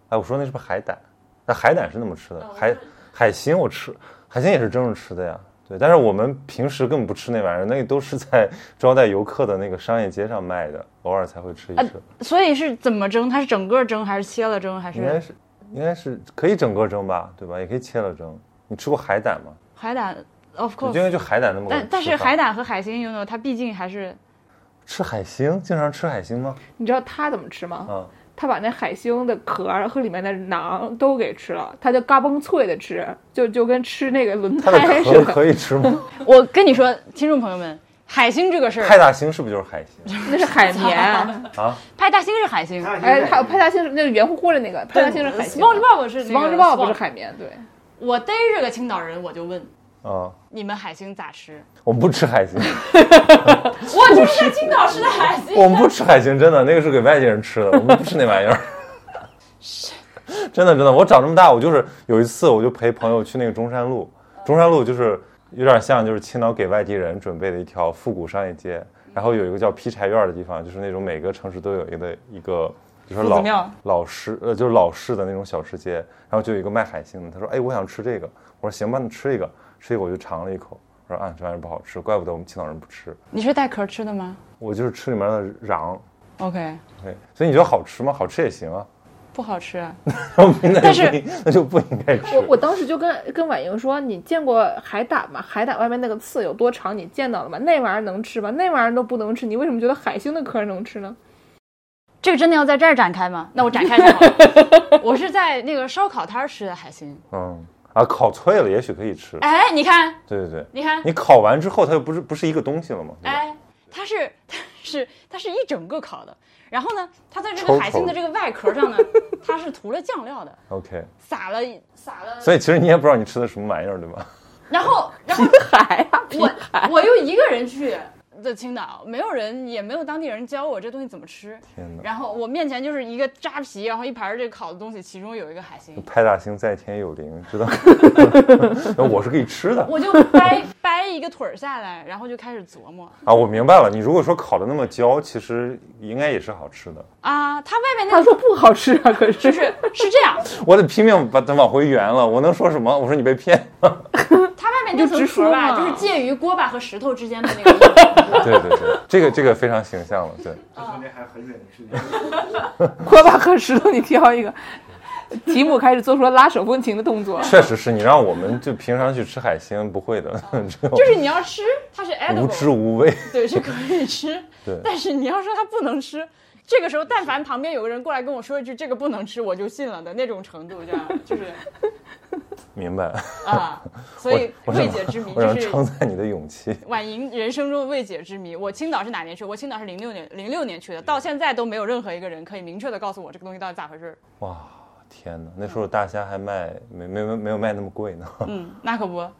哎，我说那是不是海胆？那海胆是那么吃的，海海星我吃，海星也是蒸着吃的呀。对，但是我们平时根本不吃那玩意儿，那个都是在招待游客的那个商业街上卖的，偶尔才会吃一吃。所以是怎么蒸？它是整个蒸还是切了蒸还是应该是应该是可以整个蒸吧，对吧？也可以切了蒸。你吃过海胆吗？海胆？Of 你 course 就。应该就海胆那么但但是海胆和海星，you know，它毕竟还是吃海星，经常吃海星吗？你知道他怎么吃吗？嗯，他把那海星的壳儿和里面的囊都给吃了，他就嘎嘣脆的吃，就就跟吃那个轮胎似的。壳可以吃吗？我跟你说，听众朋友们，海星这个事儿，派大星是不是就是海星 那是海绵，啊？派大星是海星哎，还有派大星是那个圆乎乎的那个，派大星是海星。，SpongeBob 是那个 SpongeBob 不是海绵，对。我逮着个青岛人，我就问啊，你们海星咋吃？我们不吃海星，我就是在青岛吃的海星。我们不吃海星，真的，那个是给外地人吃的，我们不吃那玩意儿。真的真的，我长这么大，我就是有一次，我就陪朋友去那个中山路，中山路就是有点像就是青岛给外地人准备的一条复古商业街，然后有一个叫劈柴院的地方，就是那种每个城市都有一个一个。就是老庙老式呃，就是老式的那种小吃街，然后就有一个卖海星的，他说：“哎，我想吃这个。”我说：“行吧，你吃一个。”吃一口我就尝了一口，我说：“啊，这玩意儿不好吃，怪不得我们青岛人不吃。你是带壳吃的吗我就是吃里面的瓤。？OK，OK，，所以你觉得好吃吗？好吃也行啊，不好吃啊。那但就是不应那就不应该吃。我我当时就跟跟婉莹说：“你见过海胆吗？海胆外面那个刺有多长？你见到了吗？那玩意儿能吃吗？那玩意儿都不能吃，你为什么觉得海星的壳能吃呢？这个真的要在这儿展开吗？那我展开一下好了。我是在那个烧烤摊儿吃的海星。嗯啊，烤脆了也许可以吃。哎，你看，对对对，你看，你烤完之后它又不是不是一个东西了吗？哎，它是它是它是一整个烤的，然后呢，它在这个海星的这个外壳上呢，它是涂了酱料的，OK，撒了撒了，所以其实你也不知道你吃的什么玩意儿，对吧？然后然后 海啊，我我又一个人去的青岛，没有人也没有当地人教我这东西怎么吃，天哪！然后我面前就是一个扎皮，然后一盘这烤的东西，其中有一个海星，派大星在天有灵，知道？我是可以吃的我就掰掰一个腿儿下来，然后就开始琢磨啊！我明白了，你如果说烤的那么焦，其实应该也是好吃的。啊，它外面那个他说不好吃啊，可是就是是这样，我得拼命把它往回圆了，我能说什么？我说你被骗了。面那层就直说壳吧，就是介于锅巴和石头之间的那个。对对对，这个这个非常形象了，对。这中间还有很远的事情。锅巴和石头，你挑一个。提姆开始做出了拉手风琴的动作。确实是你让我们就平常去吃海鲜不会的，就是你要吃，它是无知 edible，无畏。对，是可以吃。对但是你要说它不能吃，这个时候但凡旁边有个人过来跟我说一句这个不能吃，我就信了的那种程度，这样就是明白。啊。所以未解之谜就是称赞你的勇气。婉莹人生中未解之谜。我青岛是哪年去？我青岛是零六年零六年去的，到现在都没有任何一个人可以明确的告诉我这个东西到底咋回事。哇，天哪！那时候大虾还卖没没没没有卖那么贵呢。嗯，那可不。好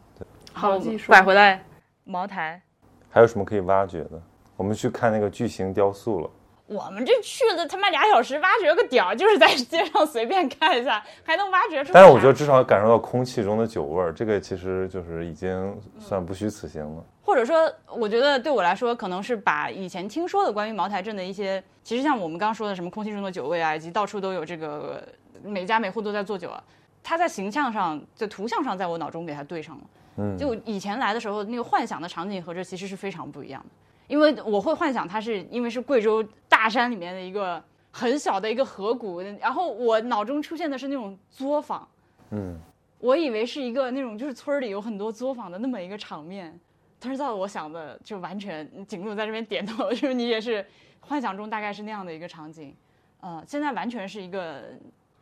好，继续说拐回来，茅台。还有什么可以挖掘的？我们去看那个巨型雕塑了。我们这去了他妈俩小时，挖掘个屌，就是在街上随便看一下，还能挖掘出。但是我觉得，至少感受到空气中的酒味儿，这个其实就是已经算不虚此行了。或者说，我觉得对我来说，可能是把以前听说的关于茅台镇的一些，其实像我们刚刚说的什么空气中的酒味啊，以及到处都有这个每家每户都在做酒啊。它在形象上，在图像上，在我脑中给它对上了。嗯，就以前来的时候，那个幻想的场景和这其实是非常不一样的。因为我会幻想它是因为是贵州大山里面的一个很小的一个河谷，然后我脑中出现的是那种作坊，嗯，我以为是一个那种就是村儿里有很多作坊的那么一个场面，但是到我想的就完全，景路在这边点头，就是你也是幻想中大概是那样的一个场景，呃，现在完全是一个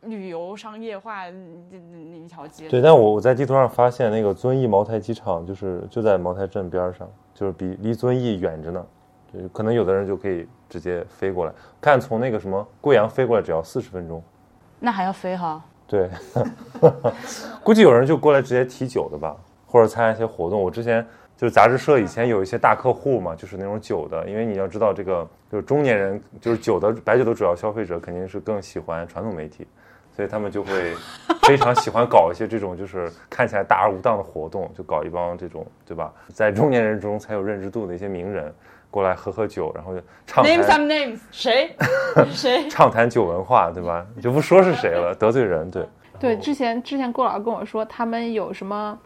旅游商业化那那一条街。对，但我我在地图上发现那个遵义茅台机场就是就在茅台镇边儿上，就是比离遵义远着呢，就是可能有的人就可以直接飞过来，看从那个什么贵阳飞过来只要四十分钟，那还要飞哈？对，估计有人就过来直接提酒的吧，或者参加一些活动。我之前就是杂志社以前有一些大客户嘛，就是那种酒的，因为你要知道这个就是中年人，就是酒的白酒的主要消费者肯定是更喜欢传统媒体，所以他们就会 非常喜欢搞一些这种就是看起来大而无当的活动，就搞一帮这种对吧，在中年人中才有认知度的一些名人过来喝喝酒，然后就畅 Name 谈 some names，谁 谁？畅谈酒文化，对吧？就不说是谁了，得罪人，对。对，之前之前郭老师跟我说，他们有什么，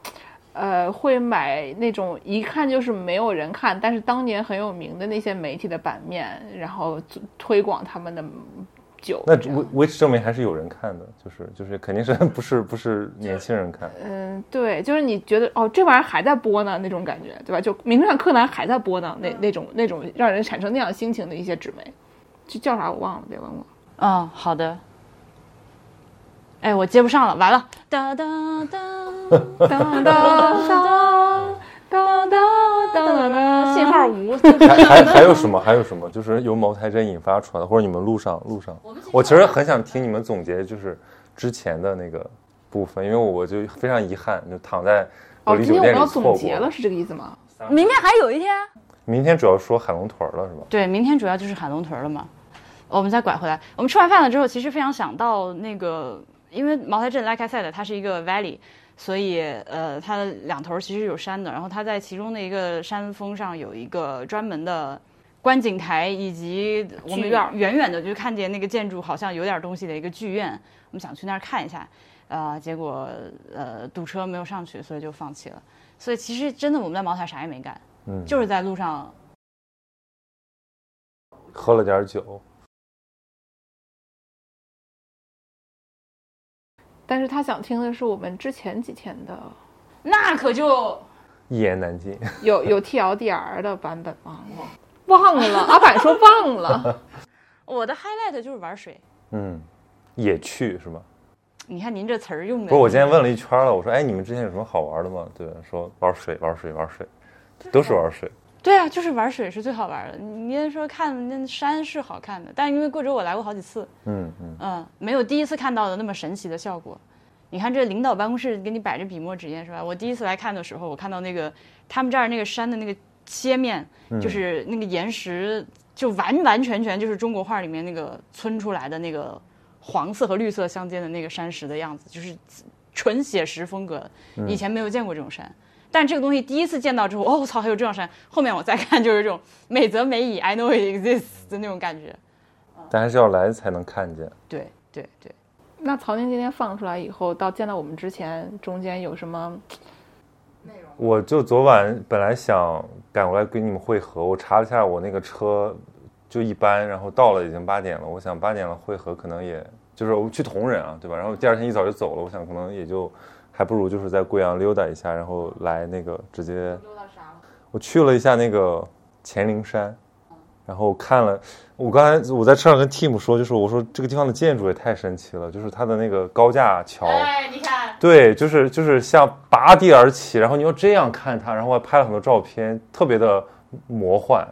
呃，会买那种一看就是没有人看，但是当年很有名的那些媒体的版面，然后推广他们的酒。那这样为为此证明还是有人看的，就是就是肯定是 不是不是年轻人看，嗯，对，就是你觉得哦，这玩意儿还在播呢，那种感觉，对吧？就名侦探柯南还在播呢，那那种那种让人产生那样心情的一些纸媒，这叫啥我忘了，别问我。嗯，好的。哎，我接不上了，完了。哒哒哒当当当当当当当，信号无。还还还有什么？还有什么？就是由茅台镇引发出来的，或者你们路上路上，我其实很想听你们总结，就是之前的那个部分，因为我就非常遗憾，就躺在隔哦，今天我们要总结了，是这个意思吗？明天还有一天。明天主要说海龙屯了，是吧？对，明天主要就是海龙屯了嘛。我们再拐回来，我们吃完饭了之后，其实非常想到那个，因为茅台镇 Like I said，它是一个 valley，所以呃，它的两头其实有山的。然后它在其中的一个山峰上有一个专门的观景台，以及我们远远远的就看见那个建筑好像有点东西的一个剧院，我们想去那儿看一下，呃，结果呃堵车没有上去，所以就放弃了。所以其实真的我们在茅台啥也没干，嗯，就是在路上喝了点酒，但是他想听的是我们之前几天的，那可就。一言难尽。有有 TLDR 的版本吗？忘了，阿板说忘了。我的 highlight 就是玩水。嗯，野趣是吧？你看您这词儿用的，不是，我今天问了一圈了，我说，哎，你们之前有什么好玩的吗？对，说玩水，玩水，玩水，都是玩水。对啊，就是玩水是最好玩的。你你说看那山是好看的，但因为贵州我来过好几次，嗯嗯，嗯，没有第一次看到的那么神奇的效果。你看这领导办公室给你摆着笔墨纸砚是吧？我第一次来看的时候，我看到那个他们这儿那个山的那个切面，就是那个岩石，就完完全全就是中国画里面那个皴出来的那个黄色和绿色相间的那个山石的样子，就是纯写实风格。以前没有见过这种山。但这个东西第一次见到之后，哦，我操，还有这种山！后面我再看，就是这种美则美矣，I know it exists 的那种感觉。但还是要来才能看见。对对对，那曹宁今天放出来以后，到见到我们之前，中间有什么 内容？我就昨晚本来想赶过来跟你们会合，我查了一下我那个车就一般，然后到了已经八点了，我想八点了会合可能也就是我去同仁啊，对吧？然后第二天一早就走了，我想可能也就还不如就是在贵阳溜达一下，然后来那个直接溜达啥了？我去了一下那个黔灵山，然后看了，我刚才我在车上跟 Tim 说，就是我说这个地方的建筑也太神奇了，就是它的那个高架桥。哎，你看，对，就是就是像拔地而起，然后你要这样看它，然后我还拍了很多照片，特别的魔幻，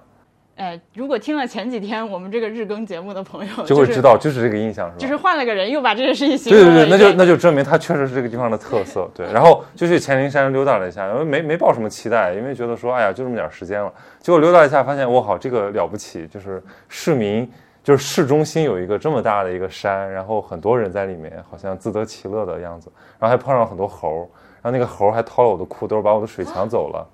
哎，如果听了前几天我们这个日更节目的朋友，就会知道就是这个印象，是吧？就是换了个人，又把这件事情形容了对对对，那就那就证明它确实是这个地方的特色。对，然后就去黔灵山溜达了一下，没没抱什么期待，因为觉得说，哎呀，就这么点时间了。结果溜达一下，发现我靠，这个了不起，就是市民，就是市中心有一个这么大的一个山，然后很多人在里面，好像自得其乐的样子。然后还碰上很多猴儿，然后那个猴儿还掏了我的裤兜，把我的水抢走了。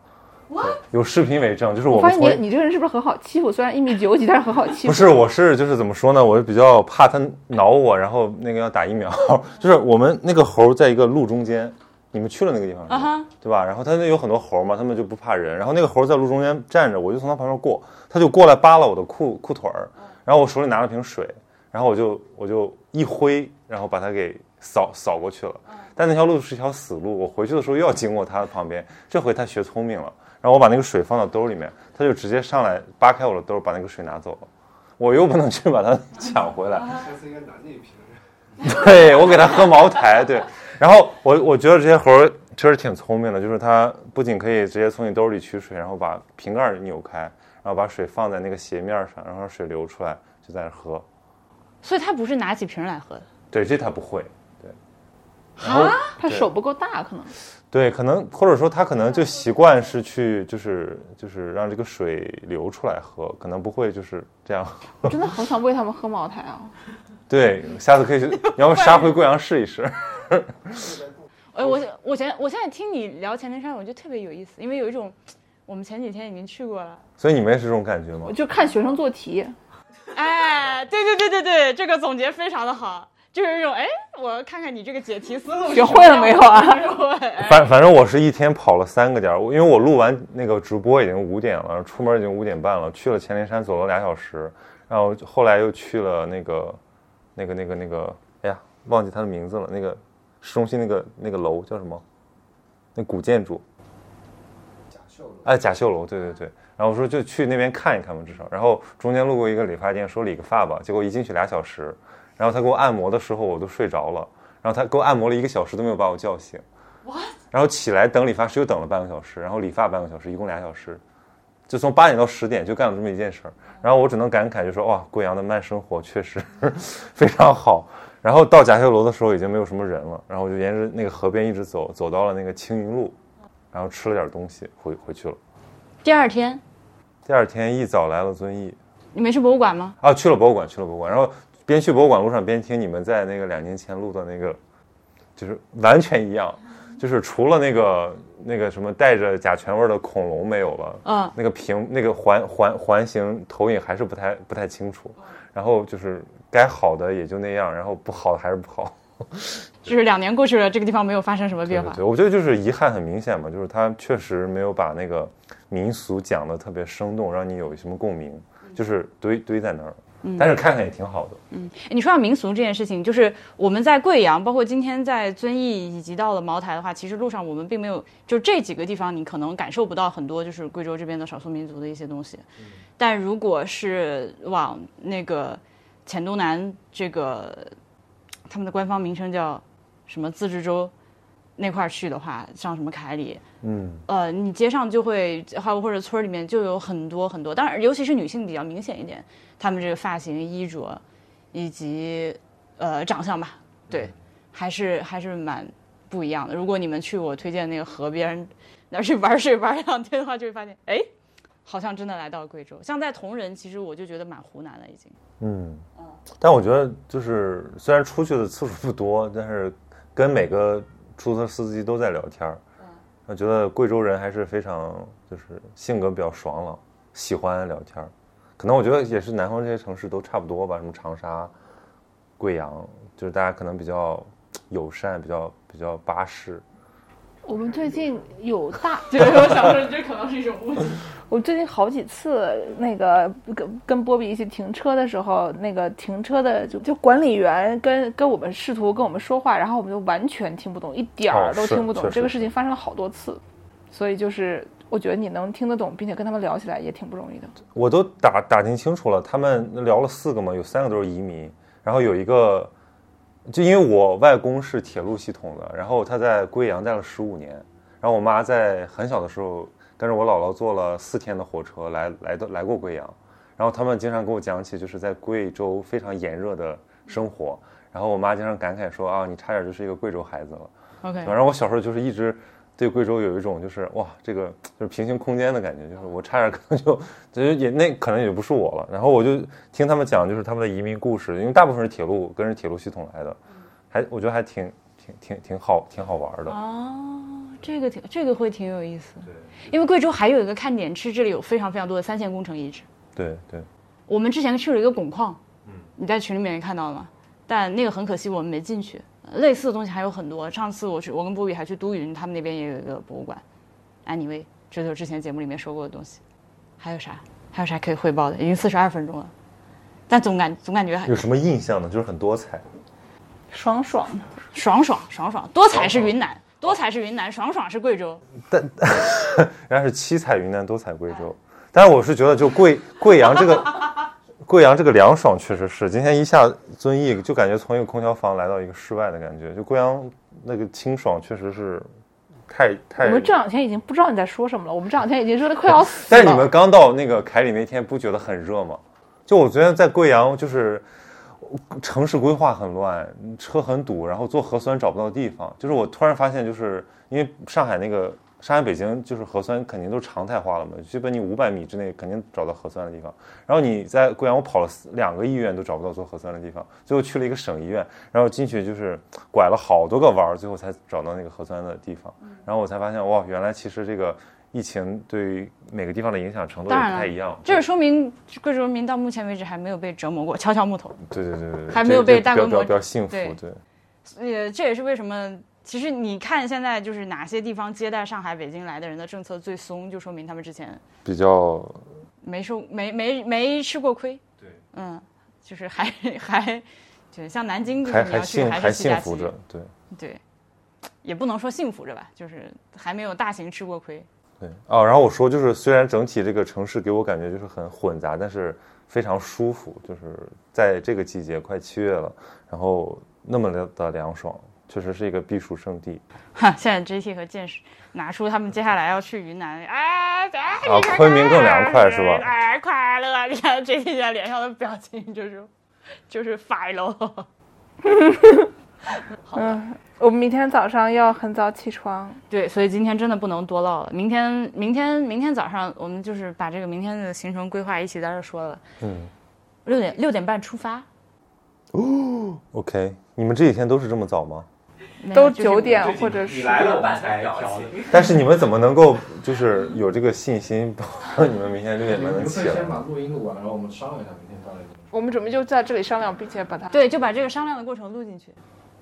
有视频为证，就是我发现你你这个人是不是很好欺负？虽然一米九几，但是很好欺负。不是，我是就是怎么说呢？我是比较怕它挠我，然后那个要打疫苗。就是我们那个猴在一个路中间，你们去了那个地方啊哈，对吧？然后它那有很多猴嘛，它们就不怕人。然后那个猴在路中间站着，我就从它旁边过，它就过来扒拉我的裤裤腿儿，然后我手里拿了瓶水，然后我就我就一挥，然后把它给扫扫过去了。但那条路是一条死路，我回去的时候又要经过它的旁边，这回它学聪明了，然后我把那个水放到兜里面，他就直接上来扒开我的兜，把那个水拿走了。我又不能去把它 抢回来，下次应该拿那瓶。对我给它喝茅台，对。然后我我觉得这些猴儿确实挺聪明的，就是它不仅可以直接从你兜里取水，然后把瓶盖儿扭开，然后把水放在那个斜面上，然后让水流出来，就在那儿喝。所以他不是拿起瓶来喝的。对，这它不会。对。然后对他手不够大，可能对，可能或者说他可能就习惯是去就是就是让这个水流出来喝，可能不会就是这样。我真的好想喂他们喝茅台啊！对，下次可以去，你要不杀回贵阳试一试。哎，我我前我现在听你聊黔灵山，我觉得特别有意思，因为有一种我们前几天已经去过了。所以你们也是这种感觉吗我？就看学生做题，哎，对对对对对，这个总结非常的好，就是一种哎，我看看你这个解题思路学会了没有啊 反反正我是一天跑了三个点儿，因为我录完那个直播已经五点了，出门已经五点半了，去了黔灵山走了俩小时，然后后来又去了那个那个那个那个，哎呀，忘记他的名字了，那个市中心那个那个楼叫什么？那古建筑。假秀楼哎，甲秀楼，对对对。然后我说就去那边看一看嘛，至少。然后中间路过一个理发店，说理个发吧，结果一进去俩小时，然后他给我按摩的时候我都睡着了，然后他给我按摩了一个小时都没有把我叫醒。然后起来等理发师又等了半个小时，然后理发半个小时，一共俩小时，就从八点到十点就干了这么一件事儿。然后我只能感慨就说哇，贵阳的慢生活确实 非常好。然后到甲秀楼的时候已经没有什么人了，然后我就沿着那个河边一直走，走到了那个青云路，然后吃了点东西回回去了。第二天第二天一早来了遵义，你没去博物馆吗？啊，去了博物馆，去了博物馆，然后边去博物馆路上边听你们在那个两年前录的那个，就是完全一样，就是除了那个那个什么带着甲醛味儿的恐龙没有了，嗯，那个屏那个环环环形投影还是不太不太清楚，然后就是该好的也就那样，然后不好的还是不好。就是两年过去了，这个地方没有发生什么变化。对对对，我觉得就是遗憾很明显嘛，就是他确实没有把那个民俗讲的特别生动，让你有什么共鸣，就是堆堆在那儿。但是看看也挺好的。嗯你说到民俗这件事情，就是我们在贵阳，包括今天在遵义以及到了茅台的话，其实路上我们并没有，就这几个地方你可能感受不到很多就是贵州这边的少数民族的一些东西。嗯但如果是往那个黔东南这个他们的官方名称叫什么自治州那块儿去的话，像什么凯里，嗯，呃，你街上就会，还有或者村里面就有很多很多，当然尤其是女性比较明显一点，她们这个发型、衣着以及呃长相吧，对，还是还是蛮不一样的。如果你们去我推荐那个河边那儿去玩水玩两天的话，就会发现，哎，好像真的来到贵州。像在铜仁，其实我就觉得蛮湖南了已经。嗯，但我觉得就是虽然出去的次数不多，但是跟每个出租车司机都在聊天儿。我觉得贵州人还是非常就是性格比较爽朗，喜欢聊天儿。可能我觉得也是南方这些城市都差不多吧，什么长沙、贵阳，就是大家可能比较友善，比较比较巴适。我们最近有大，就是，我想说这可能是一种误解。我最近好几次那个跟跟波比一起停车的时候，那个停车的就就管理员跟跟我们试图跟我们说话，然后我们就完全听不懂，一点儿都听不懂。这个事情发生了好多次，所以就是我觉得你能听得懂，并且跟他们聊起来也挺不容易的。我都打打听清楚了，他们聊了四个嘛，有三个都是移民，然后有一个，就因为我外公是铁路系统的，然后他在贵阳待了十五年，然后我妈在很小的时候跟着我姥姥坐了四天的火车来来到来过贵阳，然后他们经常跟我讲起就是在贵州非常炎热的生活，然后我妈经常感慨说啊，你差点就是一个贵州孩子了。OK，然后我小时候就是一直对贵州有一种就是哇，这个就是平行空间的感觉，就是我差点可能就就是也那可能也不是我了。然后我就听他们讲就是他们的移民故事，因为大部分是铁路跟着铁路系统来的，还我觉得还挺挺挺挺好挺好玩的。哦，这个挺这个会挺有意思。对因为贵州还有一个看点是这里有非常非常多的三线工程遗址。对对，我们之前去了一个汞矿，嗯你在群里面也看到了吗？但那个很可惜我们没进去。呃类似的东西还有很多。上次我去，我跟波比还去都匀，他们那边也有一个博物馆。Anyway，这就是之前节目里面说过的东西。还有啥？还有啥可以汇报的？已经四十二分钟了，但总感总感觉还有什么印象呢？就是很多彩。爽爽。爽爽爽爽。多彩是云南，多彩是云南，爽爽是贵州。但 人家是七彩云南，多彩贵州。但是我是觉得，就贵贵阳这个贵阳这个凉爽确实是，今天一下遵义就感觉从一个空调房来到一个室外的感觉，就贵阳那个清爽确实是太太。我们这两天已经不知道你在说什么了，我们这两天已经热的快要死了。但是你们刚到那个凯里那天不觉得很热吗？就我昨天在贵阳就是城市规划很乱，车很堵，然后做核酸找不到地方。就是我突然发现，就是因为上海那个上海、北京就是核酸肯定都常态化了嘛，基本你五百米之内肯定找到核酸的地方。然后你在贵阳，我跑了两个医院都找不到做核酸的地方，最后去了一个省医院，然后进去就是拐了好多个弯儿，最后才找到那个核酸的地方。然后我才发现，哇，原来其实这个疫情对于每个地方的影响程度也当然了不太一样。这是说明贵州人民到目前为止还没有被折磨过，敲敲木头。对对对对对，还没有被大规模比较比较幸福，对对呃，这也是为什么，其实你看现在就是哪些地方接待上海、北京来的人的政策最松，就说明他们之前比较没受没没没吃过亏。对，嗯，就是还还，就像南京，就是还还你要去还幸还幸福着，对对，也不能说幸福着吧，就是还没有大型吃过亏。对哦。然后我说就是，虽然整体这个城市给我感觉就是很混杂，但是非常舒服，就是在这个季节快七月了，然后那么的的凉爽，确实是一个避暑胜地。哈，现在 JT 和剑士拿出他们接下来要去云南，哎，哎啊昆明更凉快是吧哎，快乐！你看 JT 现在脸上的表情就是就是快乐。嗯，我们明天早上要很早起床。对，所以今天真的不能多唠了。明天，明天，明天早上我们就是把这个明天的行程规划一起在这说了。嗯六点六点半出发，哦，OK，你们这几天都是这么早吗？都九点或者是你来了，我们才调的。但是你们怎么能够就是有这个信心，保证你们明天六点半能起来先？把录音录完，然后我们商量一下明天到底怎么我们准备就在这里商量，并且把它对，就把这个商量的过程录进去。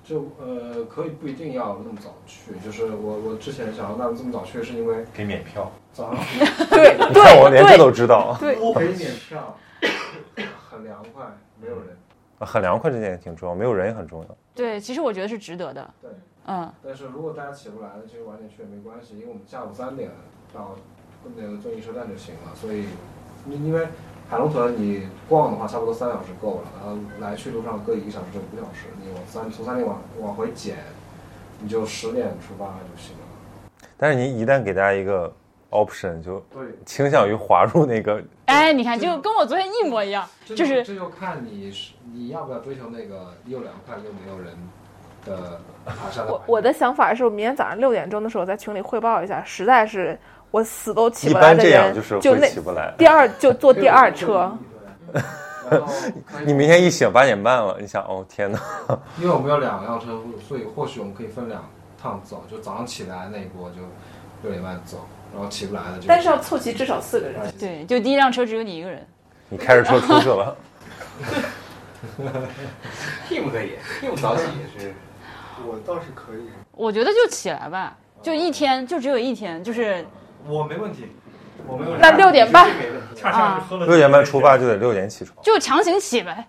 就呃，可以不一定要那么早去，就是我我之前想要那么这么早去，是因为给免票，早上 对你 看我连这都知道，对，可以免票，很凉快，没有人。很凉快这点也挺重要，没有人也很重要。对，其实我觉得是值得的。对，嗯，但是如果大家起不来了，其实晚点去也没关系，因为我们下午三点到那个遵义车站就行了。所以，因因为海龙屯你逛的话，差不多三小时够了，然后来去路上各一个小时，就五小时。你往三从三点往往回减，你就十点出发就行了。但是你一旦给大家一个 option，就对，倾向于滑入那个哎，你看，就跟我昨天一模一样，就是这就看你是你要不要追求那个又凉快又没有人的爬山的环境。我我的想法是我明天早上六点钟的时候在群里汇报一下，实在是我死都起不来的般这样，就是就那起不来。第二就坐第二车。你明天一醒八点半了，你想哦天哪，因为我们有两辆车，所以或许我们可以分两趟走，就早上起来那一波就六点半走，然后起不来了就。但是要凑齐至少四个人。对，就第一辆车只有你一个人。你开着车出去了，team 可以，team 早起也是。我倒是可以。我觉得就起来吧，就一天，就只有一天，就是我没问题，我没有。那六点半没问题，恰恰是喝了六点半出发就得六点起床。就强行起呗。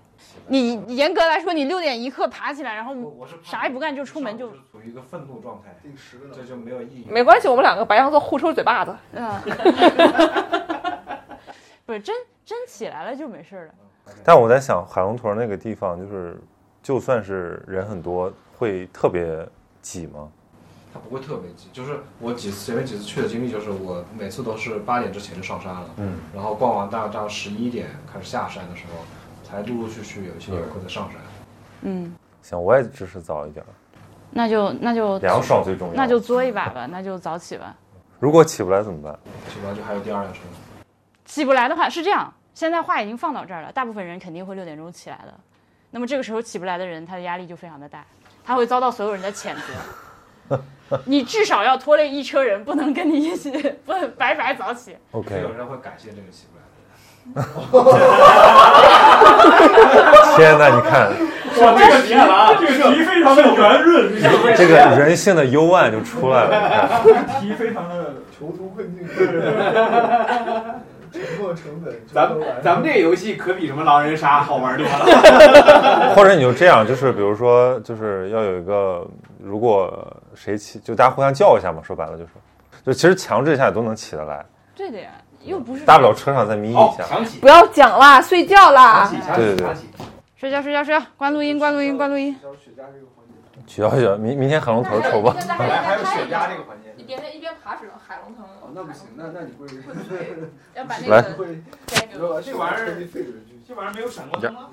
你严格来说，你六点一刻爬起来，然后我我是啥也不干就出门就是处于一个愤怒状态，定十个这就没有意义。没关系，我们两个白羊座互抽嘴巴子。嗯，不是真真起来了就没事了。但我在想，海龙屯那个地方，就是就算是人很多，会特别挤吗？它不会特别挤，就是我几次前面几次去的经历，就是我每次都是八点之前就上山了，嗯，然后逛完大概到十一点开始下山的时候，才陆陆续续有一些游客在上山。嗯，行，我也支持早一点，那就那就凉爽最重要。那就作一把吧，那就早起吧。如果起不来怎么办？起不来就还有第二辆车。起不来的话是这样，现在话已经放到这儿了，大部分人肯定会六点钟起来的。那么这个时候起不来的人，他的压力就非常的大，他会遭到所有人的谴责。你至少要拖累一车人，不能跟你一起，不能白白早起。OK，有人会感谢这个起不来的 天哪，你看哇，这个题啊，这个题非常的圆润，这个人性的幽暗就出来了。你看 题非常的。囚徒困境，沉没成本，咱们咱们这个游戏可比什么狼人杀好玩多了。或者你就这样，就是比如说，就是要有一个，如果谁起，就大家互相叫一下嘛。说白了就是，就其实强制一下也都能起得来，对的呀，又不是大不了车上再眯一哦，下。不要讲啦，睡觉啦对对对。睡觉睡觉睡觉，关录音关录音关录音。取消取消，明明天海龙头抽吧。本来还有雪茄这个环节。你别一边爬水海龙头哦，那不行，那那你会 要把那个。来。这这玩意儿。这玩意儿没有闪光灯吗？